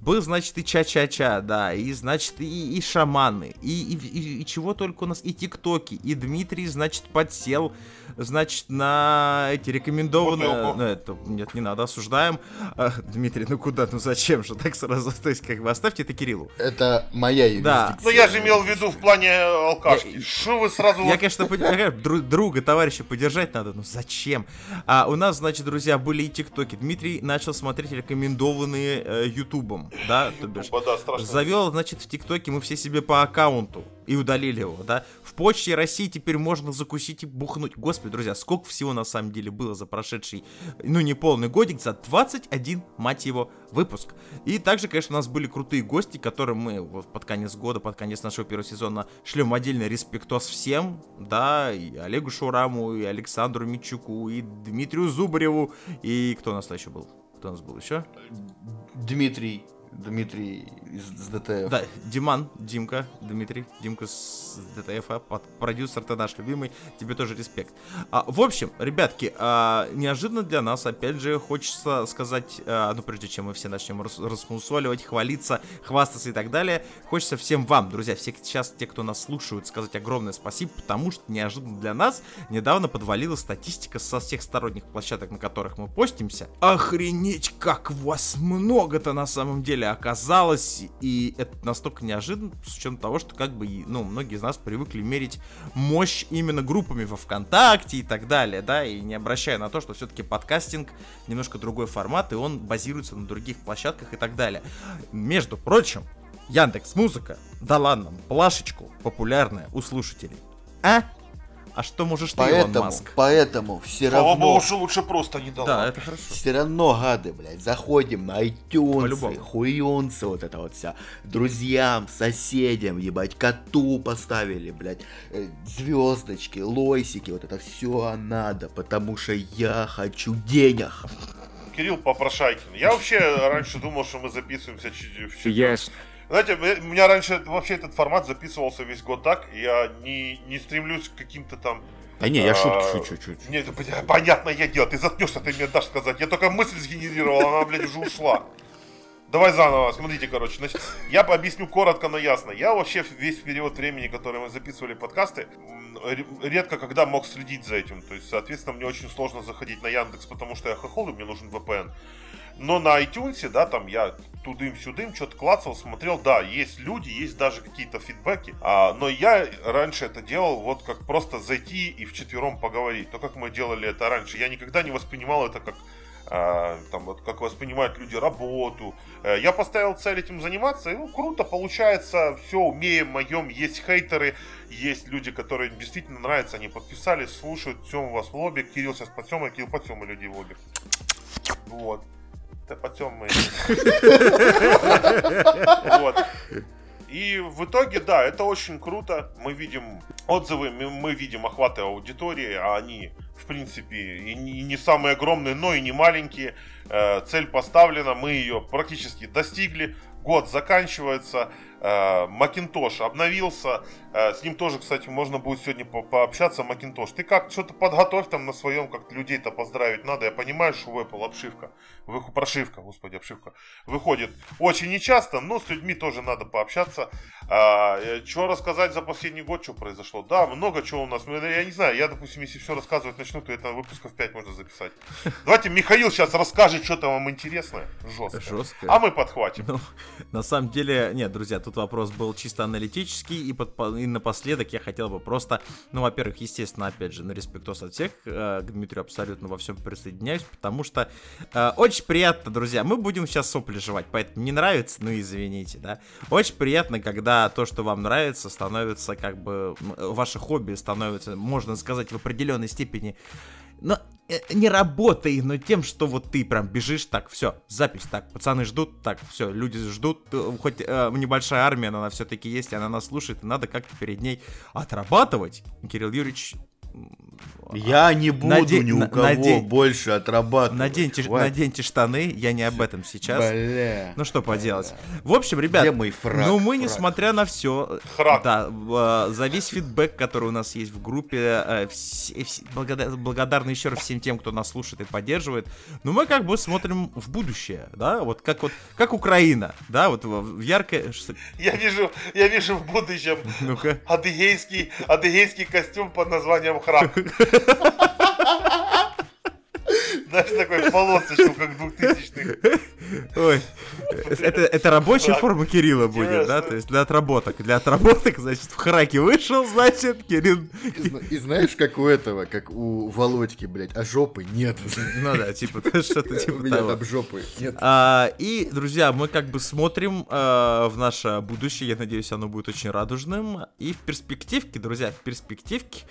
Был, значит, и ча-ча-ча, да, и, значит, и, и шаманы, и, и, и- и чего только у нас, и тиктоки, и Дмитрий, значит, подсел, значит, на эти рекомендованные... Бутылку. Ну, это, нет, не надо, осуждаем. А, Дмитрий, ну куда, ну зачем же так сразу? То есть, как бы, оставьте это Кириллу. Это моя Да. юрисдикция. Ну я же имел в виду в плане э, алкашки. Что вы сразу... Я, конечно, под- я, конечно, дру- друга, товарища поддержать надо, но зачем? А у нас, значит, друзья, были и тиктоки. Дмитрий начал смотреть рекомендованные э, ютубом, да, то бишь. Да, страшно. Завел, значит, в ТикТоке мы все себе по аккаунту и удалили его, да. В почте России теперь можно закусить и бухнуть. Господи, друзья, сколько всего на самом деле было за прошедший, ну не полный годик, за 21, мать его, выпуск. И также, конечно, у нас были крутые гости, которым мы вот под конец года, под конец нашего первого сезона шлем отдельный респектос всем, да, и Олегу Шураму, и Александру Мичуку, и Дмитрию Зубареву, и кто у нас еще был? Кто у нас был еще? Дмитрий. Дмитрий из, из ДТФ. Да, Диман, Димка, Дмитрий, Димка с ДТФ, под- продюсер ты наш любимый, тебе тоже респект. А, в общем, ребятки, а, неожиданно для нас, опять же, хочется сказать, а, ну прежде чем мы все начнем рас- расмусоливать, хвалиться, хвастаться и так далее, хочется всем вам, друзья, все сейчас те, кто нас слушают, сказать огромное спасибо, потому что неожиданно для нас недавно подвалила статистика со всех сторонних площадок, на которых мы постимся. Охренеть, как вас много-то на самом деле оказалось, и это настолько неожиданно, с учетом того, что как бы, ну, многие из нас привыкли мерить мощь именно группами во ВКонтакте и так далее, да, и не обращая на то, что все-таки подкастинг немножко другой формат, и он базируется на других площадках и так далее. Между прочим, Яндекс Музыка дала нам плашечку популярная у слушателей. А? А что можешь ты, Илон Поэтому, Маск? поэтому все Слава равно, богу, что лучше просто не дала. Да, это хорошо. все равно, гады, блядь, заходим на iTunes, хуюнцы, вот это вот вся. Друзьям, соседям, ебать, коту поставили, блядь, э, звездочки, лойсики, вот это все надо, потому что я хочу денег. Кирилл Попрошайкин. Я вообще раньше думал, что мы записываемся чуть в четверг. Ясно. Знаете, у меня раньше вообще этот формат записывался весь год так, я не, не стремлюсь к каким-то там... Да не, я а, шутку шучу, шучу. Нет, это поня- понятное дело, ты заткнешься, ты мне дашь сказать. Я только мысль сгенерировал, она, блядь, уже ушла. Давай заново, смотрите, короче. Значит, я объясню коротко, но ясно. Я вообще весь период времени, который мы записывали подкасты, редко когда мог следить за этим. То есть, соответственно, мне очень сложно заходить на Яндекс, потому что я хохол, и мне нужен VPN. Но на iTunes, да, там я тудым-сюдым, что-то клацал, смотрел, да, есть люди, есть даже какие-то фидбэки. А, но я раньше это делал вот как просто зайти и вчетвером поговорить. То, как мы делали это раньше, я никогда не воспринимал это как а, там вот как воспринимают люди работу. Э, Я поставил цель этим заниматься, и ну круто получается, все умеем, моем, есть хейтеры, есть люди, которые действительно нравятся, они подписались, слушают, Тёма у вас в лобби, Кирилл сейчас под Тёмой, Кирилл под Тёмой людей в лобби. Вот. Под Тёмой. Вот. И в итоге, да, это очень круто. Мы видим отзывы, мы, мы видим охваты аудитории, а они, в принципе, и не, и не самые огромные, но и не маленькие. Э, цель поставлена, мы ее практически достигли. Год заканчивается. Э, Макинтош обновился. Э, с ним тоже, кстати, можно будет сегодня по- пообщаться. Макинтош, ты как, что-то подготовь там на своем, как людей-то поздравить надо. Я понимаю, что в Apple обшивка, вы- прошивка, господи, обшивка, выходит очень нечасто, но с людьми тоже надо пообщаться. что рассказать за последний год, что произошло? Да, много чего у нас. Ну, Я не знаю, я, допустим, если все рассказывать начну, то это выпусков 5 можно записать. Давайте Михаил сейчас расскажет что-то вам интересное. Жестко. Жестко. А мы подхватим. Ну, на самом деле, нет, друзья, тут вопрос был чисто аналитический, и, под- и напоследок я хотел бы просто, ну, во-первых, естественно, опять же, на респектос от всех, э, к Дмитрию абсолютно во всем присоединяюсь, потому что э, очень приятно, друзья, мы будем сейчас сопли жевать, поэтому не нравится, ну, извините, да. Очень приятно, когда то, что вам нравится, становится как бы, м, ваше хобби становится, можно сказать, в определенной степени но э, не работой, но тем, что вот ты прям бежишь, так, все, запись, так, пацаны ждут, так, все, люди ждут, э, хоть э, небольшая армия, но она все-таки есть, и она нас слушает, и надо как-то перед ней отрабатывать. Кирилл Юрьевич... Я не буду Надень- ни у кого надень- больше отрабатывать. Наденьте, наденьте штаны, я не об этом сейчас. Бля. Ну что поделать. В общем, ребят, Где мой фраг? ну мы, Фраг. несмотря на все, Храк. да, э, за весь фидбэк, который у нас есть в группе, э, все- все- благодар- благодарны еще раз всем тем, кто нас слушает и поддерживает. Но мы как бы смотрим в будущее, да, вот как вот как Украина, да, вот в яркое. Я вижу, я вижу в будущем Ну-ка. адыгейский, адыгейский костюм под названием храк. Знаешь, такой полосочку, как двухтысячных. Ой, это, это рабочая Так, форма Кирилла будет, да, интересно. то есть для отработок. Для отработок, значит, в храке вышел, значит, Кирилл. И, и знаешь, как у этого, как у Володьки, блядь, а жопы нет. Ну да, типа, что-то У типа меня того. там жопы нет. А, и, друзья, мы как бы смотрим а, в наше будущее. Я надеюсь, оно будет очень радужным. И в перспективке, друзья, в перспективке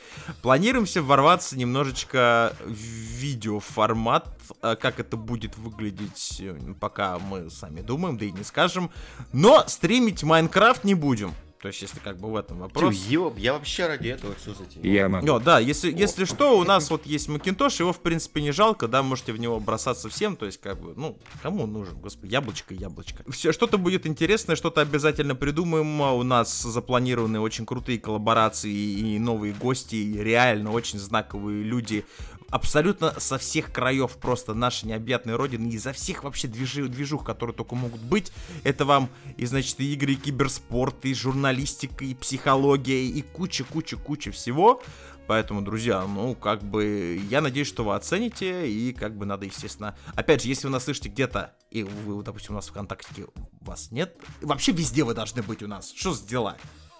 планируемся ворваться немножечко в видеоформат. А, Как это будет выглядеть, э, пока мы сами думаем, да и не скажем. Но стримить Майнкрафт не будем. То есть, если как бы в этом Тю, вопрос. ё- я вообще ради этого все затеял. Я могу. О, да, если, если что, у нас вот есть Макинтош, его, в принципе, не жалко, да, можете в него бросаться всем, то есть, как бы, ну, кому он нужен, господи, яблочко, яблочко. Все, что-то будет интересное, что-то обязательно придумаем, А у нас запланированы очень крутые коллаборации и новые гости, и реально очень знаковые люди, абсолютно со всех краев просто нашей необъятной родины, изо всех вообще движи, движух, которые только могут быть. Это вам и, значит, и игры, и киберспорт, и журналистика, и психология, и куча-куча-куча всего. Поэтому, друзья, ну, как бы, я надеюсь, что вы оцените, и как бы надо, естественно... Опять же, если вы нас слышите где-то, и вы, допустим, у нас в ВКонтакте вас нет, вообще везде вы должны быть у нас. Что за дела?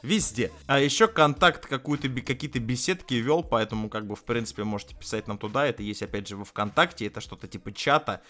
Везде. А еще контакт какую-то, какие-то беседки вел, поэтому, как бы, в принципе, можете писать нам туда. Это есть, опять же, во ВКонтакте, это что-то типа чата.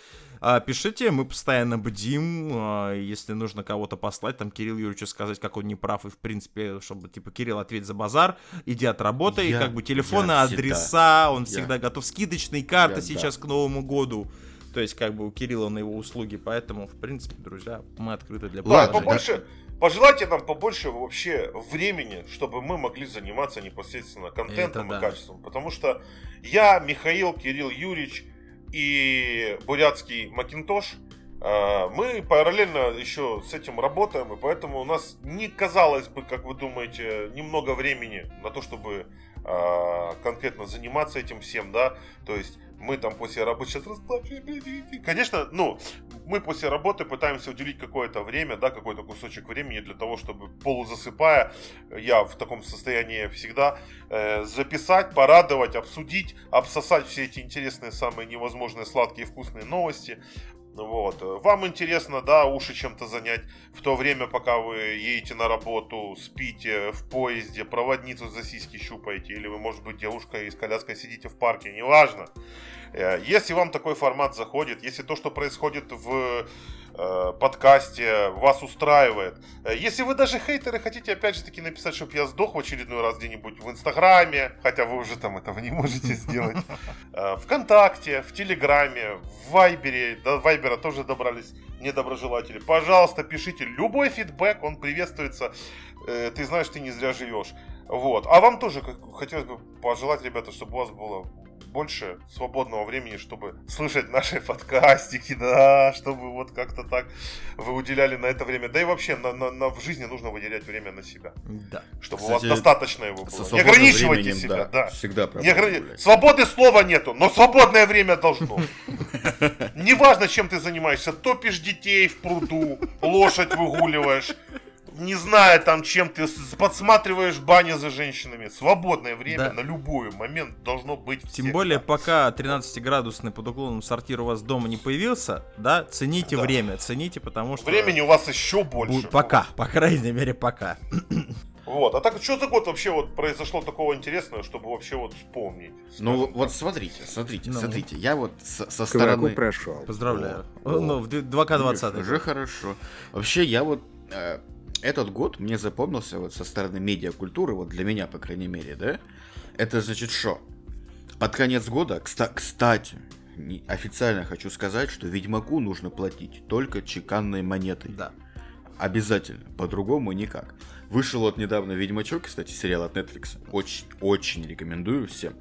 А, пишите, мы постоянно бдим. а, если нужно кого-то послать, там, Кирилл Юрьевичу сказать, как он не прав, и, в принципе, чтобы, типа, Кирилл, ответь за базар, иди отработай, Я- как бы, телефоны, я всегда- адреса, он я- всегда готов. Скидочные карты Я- сейчас да. к Новому году. То есть, как бы, у Кирилла на его услуги, поэтому, в принципе, друзья, мы открыты для предложений. побольше, пожелайте нам побольше вообще времени, чтобы мы могли заниматься непосредственно контентом Это и да. качеством. Потому что я, Михаил, Кирилл Юрьевич и бурятский Макинтош, э, мы параллельно еще с этим работаем, и поэтому у нас не казалось бы, как вы думаете, немного времени на то, чтобы э, конкретно заниматься этим всем, да, то есть мы там после работы сейчас расслабься, Конечно, ну, мы после работы пытаемся уделить какое-то время, да, какой-то кусочек времени для того, чтобы полузасыпая, я в таком состоянии всегда, э, записать, порадовать, обсудить, обсосать все эти интересные, самые невозможные, сладкие, вкусные новости. Вот. Вам интересно, да, уши чем-то занять в то время, пока вы едете на работу, спите в поезде, проводницу за сиськи щупаете, или вы, может быть, девушка с коляской сидите в парке, неважно. Э, если вам такой формат заходит, если то, что происходит в э, подкасте вас устраивает. Э, если вы даже хейтеры хотите, опять же таки, написать, чтобы я сдох в очередной раз где-нибудь в Инстаграме, хотя вы уже там этого не можете сделать, ВКонтакте, в Телеграме, в Вайбере, до Вайбера тоже добрались недоброжелатели. Пожалуйста, пишите любой фидбэк, он приветствуется. Ты знаешь, ты не зря живешь. Вот. А вам тоже хотелось бы пожелать, ребята, чтобы у вас было больше свободного времени, чтобы слышать наши подкастики, да, чтобы вот как-то так вы уделяли на это время. Да и вообще на, на, на, в жизни нужно выделять время на себя. Да. Чтобы Кстати, у вас достаточно его было. Не ограничивайте временем, себя, да, да. всегда Не ограни- Свободы слова нету, но свободное время должно. Неважно, чем ты занимаешься, топишь детей в пруду, лошадь выгуливаешь, не зная там, чем ты подсматриваешь бани за женщинами. Свободное время Да. на любой момент должно быть Тем всегда. более, пока 13-градусный под уклоном сортир у вас дома не появился, да, цените Да. время, цените, потому что... Времени у вас еще больше. Пока, по крайней мере, пока. Вот. А так, что за год вообще вот произошло такого интересного, чтобы вообще вот вспомнить? Ну скажем вот так? смотрите, смотрите, Ну. смотрите. Я вот со, со стороны... прошел. Поздравляю. О, Ну, в д- 2К20. Уже хорошо. Вообще, я вот э, этот год мне запомнился вот со стороны медиакультуры, вот для меня, по крайней мере, да? Это значит что? Под конец года, кста- кстати, официально хочу сказать, что Ведьмаку нужно платить только чеканной монетой. Да. Обязательно, по-другому никак. Вышел вот недавно Ведьмачок, кстати, сериал от Netflix. Очень, очень рекомендую всем.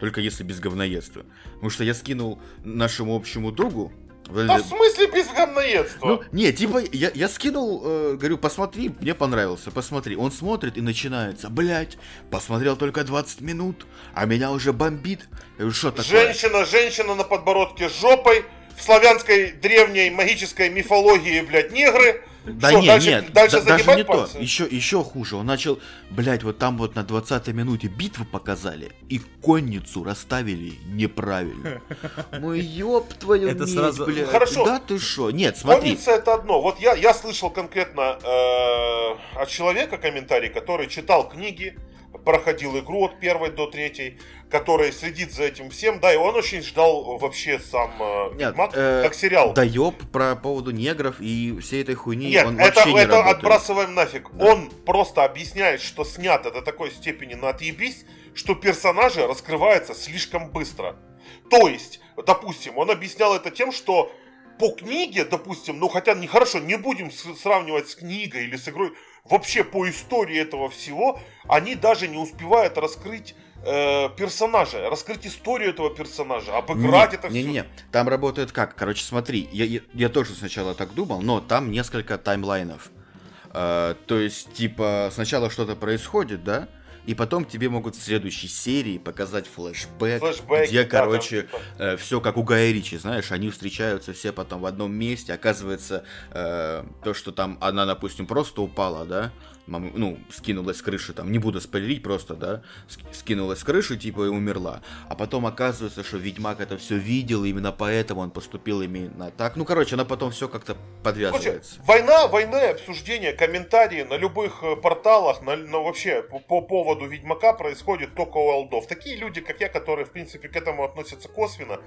Только если без говноедства. Потому что я скинул нашему общему другу. Да в смысле без говноедства? Ну, не, типа, я, я скинул, э, говорю, посмотри, мне понравился, посмотри. Он смотрит и начинается, блять, посмотрел только 20 минут, а меня уже бомбит. Я говорю, что такое? Женщина, женщина на подбородке с жопой, в славянской древней магической мифологии, блядь, негры. Да Что, нет, дальше, нет, дальше да- даже не пальцы? то. Еще, еще хуже. Он начал, блять, вот там вот на 20 минуте битву показали и конницу расставили неправильно. Мой ёб твою Это сразу- блядь. Хорошо. Да ты шо? Нет, смотри. Конница это одно. Вот я, я слышал конкретно э, от человека комментарий, который читал книги, проходил игру от первой до третьей, который следит за этим всем, да, и он очень ждал вообще сам э, Нет, Ведьмак э, как сериал. Да ёб про поводу негров и всей этой хуйни Нет, он это, вообще не это работает. отбрасываем нафиг. Да. Он просто объясняет, что снято до такой степени на отъебись, что персонажи раскрываются слишком быстро. То есть, допустим, он объяснял это тем, что по книге, допустим, ну хотя нехорошо, не будем сравнивать с книгой или с игрой, вообще по истории этого всего, они даже не успевают раскрыть э, персонажа, раскрыть историю этого персонажа, обыграть это все. Не-не-не, там работает как? Короче, смотри, я, я, я тоже сначала так думал, но там несколько таймлайнов. Э, то есть, типа, сначала что-то происходит, да? И потом тебе могут в следующей серии показать флешбэк, Флэшбэки, где, да, там, короче, типа. все как у Гая Ричи, знаешь, они встречаются все потом в одном месте, оказывается, э, то, что там она, допустим, просто упала, да, ну, скинулась с крыши, там, не буду спойлерить, просто, да, ск- скинулась с крыши, типа, и умерла. А потом оказывается, что Ведьмак это все видел, и именно поэтому он поступил именно так. Ну, короче, она потом все как-то Короче, подвязывается. война, война, и обсуждение, комментарии на любых э, порталах, на, на вообще по, по поводу Ведьмака происходит только у олдов. Такие люди, как я, которые, в принципе, к этому относятся косвенно.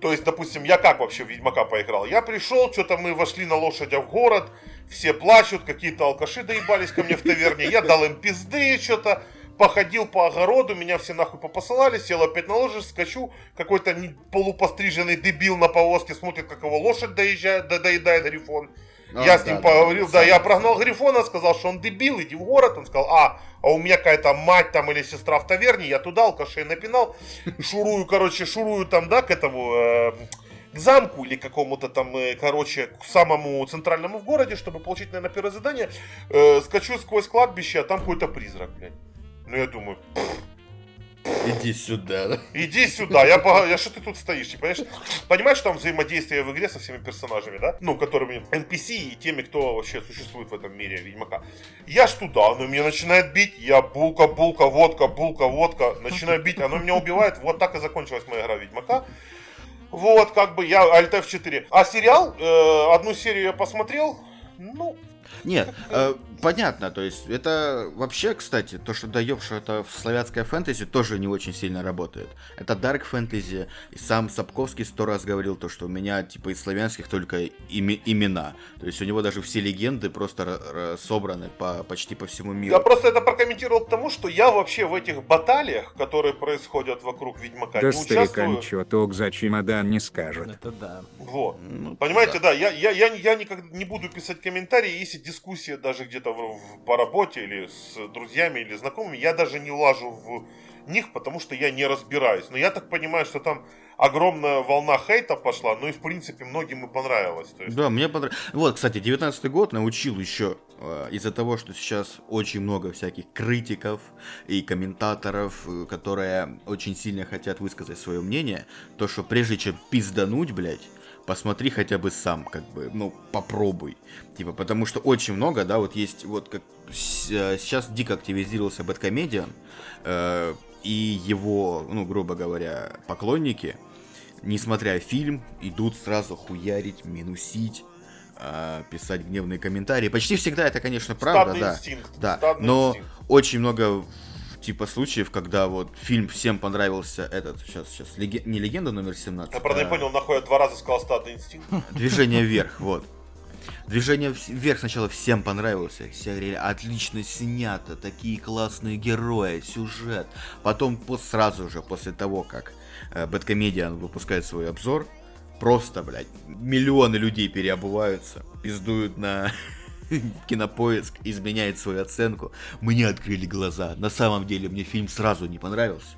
То есть, допустим, я как вообще в Ведьмака поиграл? Я пришел, что-то мы вошли на лошадях в город, все плачут, какие-то алкаши доебались ко мне в таверне, я дал им пизды, что-то, походил по огороду, меня все нахуй попосылали, сел опять на лошадь, скачу, какой-то полупостриженный дебил на повозке смотрит, как его лошадь доезжает, до- доедает грифон. А, я с да, ним да, поговорил, да, да, я прогнал. Грифона, сказал, что он дебил, иди в город. Он сказал, а, а у меня какая-то мать там или сестра в таверне, я туда алкашей напинал, шурую, короче, шурую там, да, к этому, э, к замку или какому-то там, э, короче, к самому центральному в городе, чтобы получить, наверное, первое задание, Э, скачу сквозь кладбище, а там какой-то призрак, блядь. Ну, я думаю, «Пф, пф». Иди сюда. да. Иди сюда, я, я что ты тут стоишь, не понимаешь? Понимаешь, что там взаимодействие в игре со всеми персонажами, да? Ну, которыми NPC и теми, кто вообще существует в этом мире Ведьмака. Я ж туда, оно меня начинает бить, я булка, булка, водка, булка, водка, начинаю бить, оно меня убивает. Вот так и закончилась моя игра Ведьмака. Вот, как бы я Alt F4. А сериал, э, одну серию я посмотрел, ну, Нет, э, понятно, то есть это вообще, кстати, то, что даешь, что это в славянское фэнтези, тоже не очень сильно работает. Это дарк фэнтези, и сам Сапковский сто раз говорил то, что у меня, типа, из славянских только ими- имена. То есть у него даже все легенды просто р- р- собраны по, почти по всему миру. Я просто это прокомментировал к тому, что я вообще в этих баталиях, которые происходят вокруг Ведьмака, Да не участвую. чуток за чемодан не скажет. Это да. Вот. Ну, Понимаете, да, я, я, я, я никогда не буду писать комментарии, если дискуссия даже где-то в- по работе или с друзьями или знакомыми, я даже не лажу в них, потому что я не разбираюсь. Но я так понимаю, что там огромная волна хейта пошла, ну и в принципе многим и понравилось. Есть, Да, мне понравилось. Вот, кстати, 19 год научил еще э, из-за того, что сейчас очень много всяких критиков и комментаторов, э, которые очень сильно хотят высказать свое мнение, то, что прежде чем пиздануть, блядь, посмотри хотя бы сам, как бы, ну, попробуй. Типа, потому что очень много, да, вот есть, вот как э, сейчас дико активизировался Бэткомедиан, э, и его, ну, грубо говоря, поклонники, несмотря фильм, идут сразу хуярить, минусить, а, писать гневные комментарии. Почти всегда это, конечно, правда, стадный да. инстинкт. Да, стадный но инстинкт. очень много типа случаев, когда вот фильм всем понравился этот, сейчас, сейчас, не легенда номер 17, Я правда не а понял, нахуй я два раза сказал стадный инстинкт. Движение вверх, вот. Движение вверх сначала всем понравился. Все говорили, отлично снято, такие классные герои, сюжет. Потом по- сразу же, после того, как э, Бэткомедиан выпускает свой обзор, просто, блядь, миллионы людей переобуваются, пиздуют на кинопоиск, изменяет свою оценку. Мне открыли глаза. На самом деле мне фильм сразу не понравился.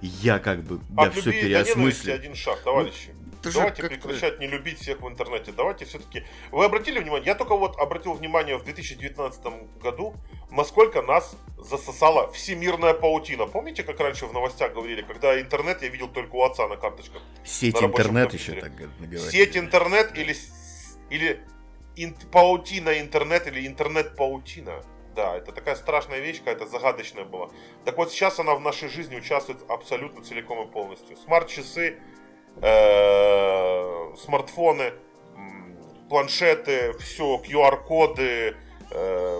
Я как бы, я От все переосмыслил. один шаг, товарищи. это же Давайте как-то- прекращать не любить всех в интернете. Давайте все-таки... Вы обратили внимание? Я только вот обратил внимание в 2019 году, насколько нас засосала всемирная паутина. Помните, как раньше в новостях говорили, когда интернет я видел только у отца на карточках? Сеть на интернет компьютере. еще так г- говорят. Сеть интернет или, или ин- паутина интернет или интернет-паутина. Да, это такая страшная вещь, какая-то загадочная была. Так вот сейчас она в нашей жизни участвует абсолютно целиком и полностью. Смарт-часы, э, смартфоны, планшеты, все, QR-коды,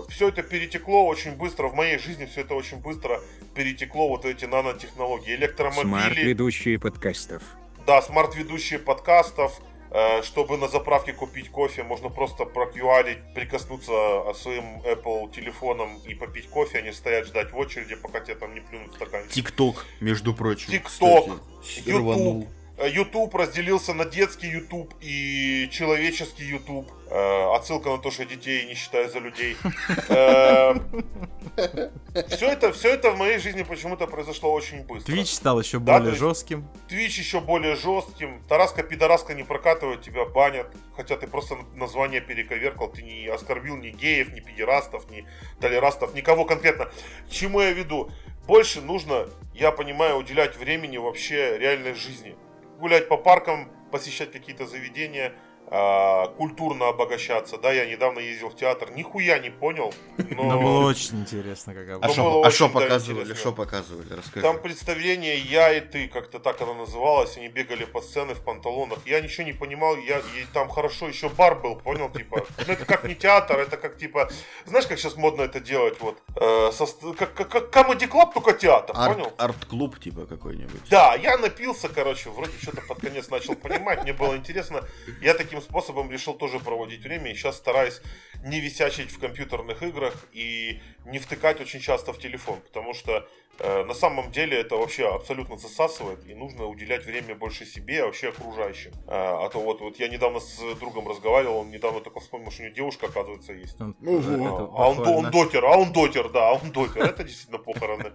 все это перетекло очень быстро, в моей жизни все это очень быстро перетекло, вот эти нанотехнологии, электромобили. Смарт-ведущие подкастов. Да, смарт-ведущие подкастов. Э, Чтобы на заправке купить кофе, можно просто прокюарить, прикоснуться э, своим Apple телефоном и попить кофе, а не стоять ждать в очереди, пока тебе там не плюнут в стаканчик. ТикТок, между прочим. ТикТок. YouTube. Э, YouTube разделился на детский YouTube и человеческий YouTube. Э, Отсылка на то, что детей не считаю за людей. Все это, все это в моей жизни почему-то произошло очень быстро. Твич стал еще Да, более то есть- жестким. Твич еще более жестким. Тараска пидораска не прокатывает, тебя банят. Хотя ты просто название перековеркал. Ты не оскорбил ни геев, ни педерастов, ни толерастов, никого конкретно. К чему я веду? Больше нужно, я понимаю, уделять времени вообще реальной жизни. Гулять по паркам, посещать какие-то заведения, культурно обогащаться. Да, я недавно ездил в театр, нихуя не понял. Но... Но было очень интересно, как А обычно. что а шо да, показывали? Что показывали? Расскажи. Там представление «Я и ты», как-то так оно называлось, они бегали по сцене в панталонах. Я ничего не понимал, я, и там хорошо еще бар был, понял, типа, ну это как не театр, это как типа, знаешь, как сейчас модно это делать, вот, э, со как, как, как Comedy Club, только театр, понял? Арт, арт-клуб типа какой-нибудь. Да, я напился, короче, вроде что-то под конец начал понимать, мне было интересно. Я таким способом решил тоже проводить время, и сейчас стараюсь не висячить в компьютерных играх и не втыкать очень часто в телефон, потому что э, на самом деле это вообще абсолютно засасывает, и нужно уделять время больше себе, а вообще окружающим. А, а то вот, вот я недавно с другом разговаривал, он недавно только вспомнил, что у него девушка, оказывается, есть. Ну, Ого. это А он, он дотер, а он дотер, да, а он дотер. Это действительно похороны.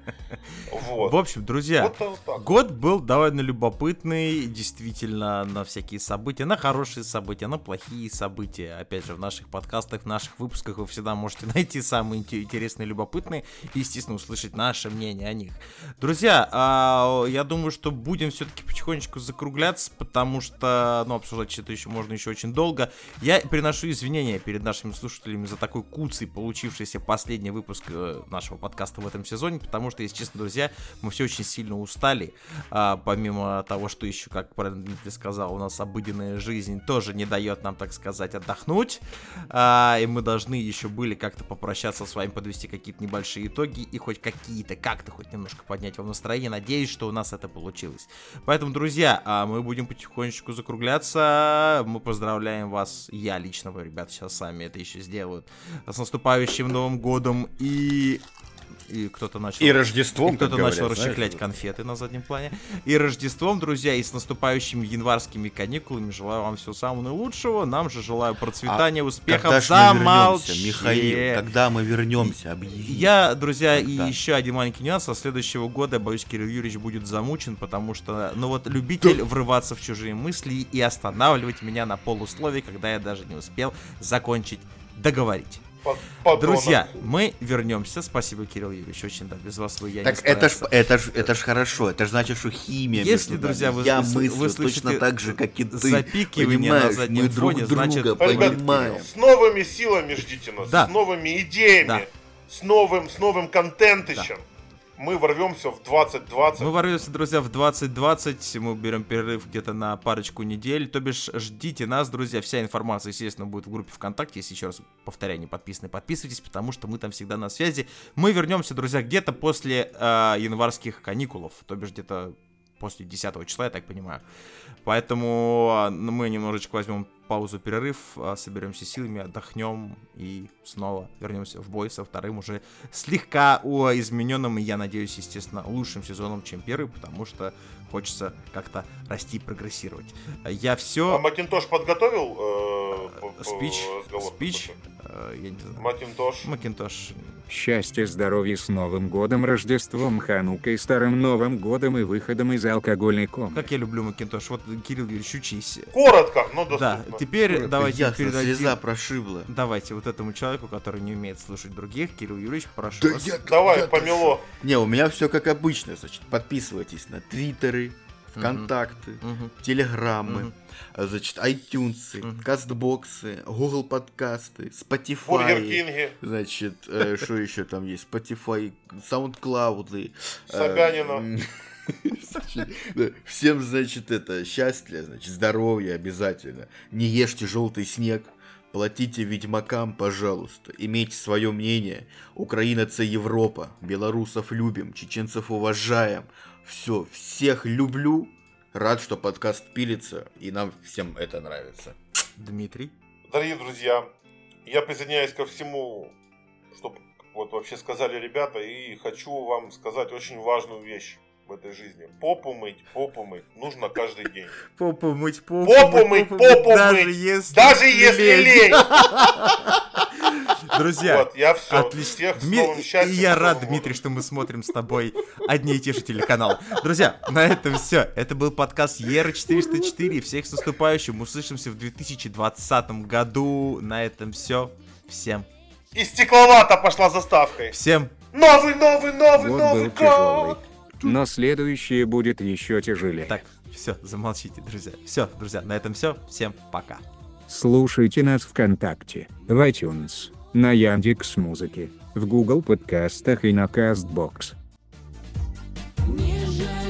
Вот. В общем, друзья, Вот так вот. Год был довольно любопытный, действительно, на всякие события, на хорошие события, на плохие события. Опять же, в наших подкастах, в наших выпусках вы всегда можете найти самые инте- интересные, любопытные и, естественно, услышать наше мнение о них. Друзья, а, я думаю, что будем все-таки потихонечку закругляться, потому что, ну, обсуждать это еще можно еще очень долго. Я приношу извинения перед нашими слушателями за такой куцый получившийся последний выпуск э, нашего подкаста в этом сезоне, потому что, если честно, друзья, мы все очень сильно устали. А, помимо того, что еще, как правильно Дмитрий сказал, у нас обыденная жизнь тоже не дает нам, так сказать, отдохнуть. А, и мы должны еще были как-то попрощаться с вами, подвести какие-то небольшие итоги и хоть какие-то, как-то хоть немножко поднять вам настроение. Надеюсь, что у нас это получилось. Поэтому, друзья, а, мы будем потихонечку закругляться. Мы поздравляем вас. Я лично, вы, ребята, сейчас сами это еще сделают. С наступающим Новым годом и... И кто-то начал... И Рождеством, И кто-то как начал говорят, знаешь, расчехлять конфеты на заднем плане. И Рождеством, друзья, и с наступающими январскими каникулами. Желаю вам всего самого наилучшего. Нам же желаю процветания, Когда успехов. Замолчи. Михаил? Когда мы вернемся? Объяви. Я, друзья, Когда? и еще один маленький нюанс. Со следующего года, боюсь, Кирилл Юрьевич будет замучен, потому что, ну вот, любитель врываться в чужие мысли и останавливать меня на полусловие, когда я даже не успел закончить договорить. Под- подонок. Друзья, мы вернемся. Спасибо, Кирилл Юрьевич. Очень да, без вас бы я не Так это ж, это ж, это ж хорошо, это ж значит, что химия Если, друзья, вы- я вы- мыслю вы слышите точно так же, как и ты, запикивание на понимаешь, заднем мы друг фоне, друга значит- Ребят, понимаем. с новыми силами ждите нас, Да. с новыми идеями, Да. с новым, с новым контентищем. Мы ворвемся в 2020. Мы ворвемся, друзья, в 2020. Мы берем перерыв где-то на парочку недель. То бишь, ждите нас, друзья. Вся информация, естественно, будет в группе ВКонтакте. Если еще раз повторяю, не подписаны, подписывайтесь, потому что мы там всегда на связи. Мы вернемся, друзья, где-то после э, январских каникулов. То бишь, где-то после 10 числа, я так понимаю. Поэтому а, ну, мы немножечко возьмем паузу, перерыв, а, соберемся силами, отдохнем и снова вернемся в бой со вторым уже слегка измененным и, я надеюсь, естественно, лучшим сезоном, чем первый, потому что хочется как-то расти, прогрессировать. Я А все... Макинтош подготовил э, п- п- Спич, разговор спич, э, я не знаю. Макинтош. Макинтош. Счастья, здоровья с Новым годом, Рождеством, Ханукой, Старым Новым годом и выходом из алкогольной комнаты. Как я люблю Макинтош. Вот, Кирилл Юрьевич, учись. Коротко, но Да, доступно. теперь давайте Ясно, передадим... слеза прошибла. Давайте вот этому человеку, который не умеет слушать других, Кирилл Юрьевич, прошу Да вас. я- Давай, я- помело. Не, у меня все как обычно, значит, подписывайтесь на твиттеры, вконтакты, Мгм. телеграммы, Мгм. А, значит, iTunes, кастбоксы, Google подкасты, Spotify, значит, э, что еще там есть, Spotify, SoundCloud. Собянина. Значит, да, Всем, значит, это счастье, значит, здоровья обязательно. Не ешьте желтый снег. Платите ведьмакам, пожалуйста. Имейте свое мнение. Украина это Европа. Белорусов любим, чеченцев уважаем. Все, всех люблю. Рад, что подкаст пилится, и нам всем это нравится. Дмитрий. Дорогие друзья, я присоединяюсь ко всему, что вот вообще сказали ребята, и хочу вам сказать очень важную вещь в этой жизни. Попу мыть, попу мыть нужно каждый день. Попу мыть, попу, Попу мыть, попу даже мыть. если Даже если лень! Друзья, Вот, я все. Отлично. Всех с Дми- новым И счастьем. я с рад, Новым Дмитрий, что мы смотрим с тобой одни и те же телеканалы. Друзья, на этом все. Это был подкаст Ера 404. Всех с наступающим. Услышимся в 2020 году. На этом все. Всем, И стекловато пошла заставкой. всем Новый, новый, новый, Год новый был тяжелый. год. Но следующее будет еще тяжелее. Так, все, замолчите, друзья. Все, друзья, на этом все. Всем пока. Слушайте нас ВКонтакте, в iTunes, на Яндекс Музыке, в Google подкастах и на Castbox. Не жаль.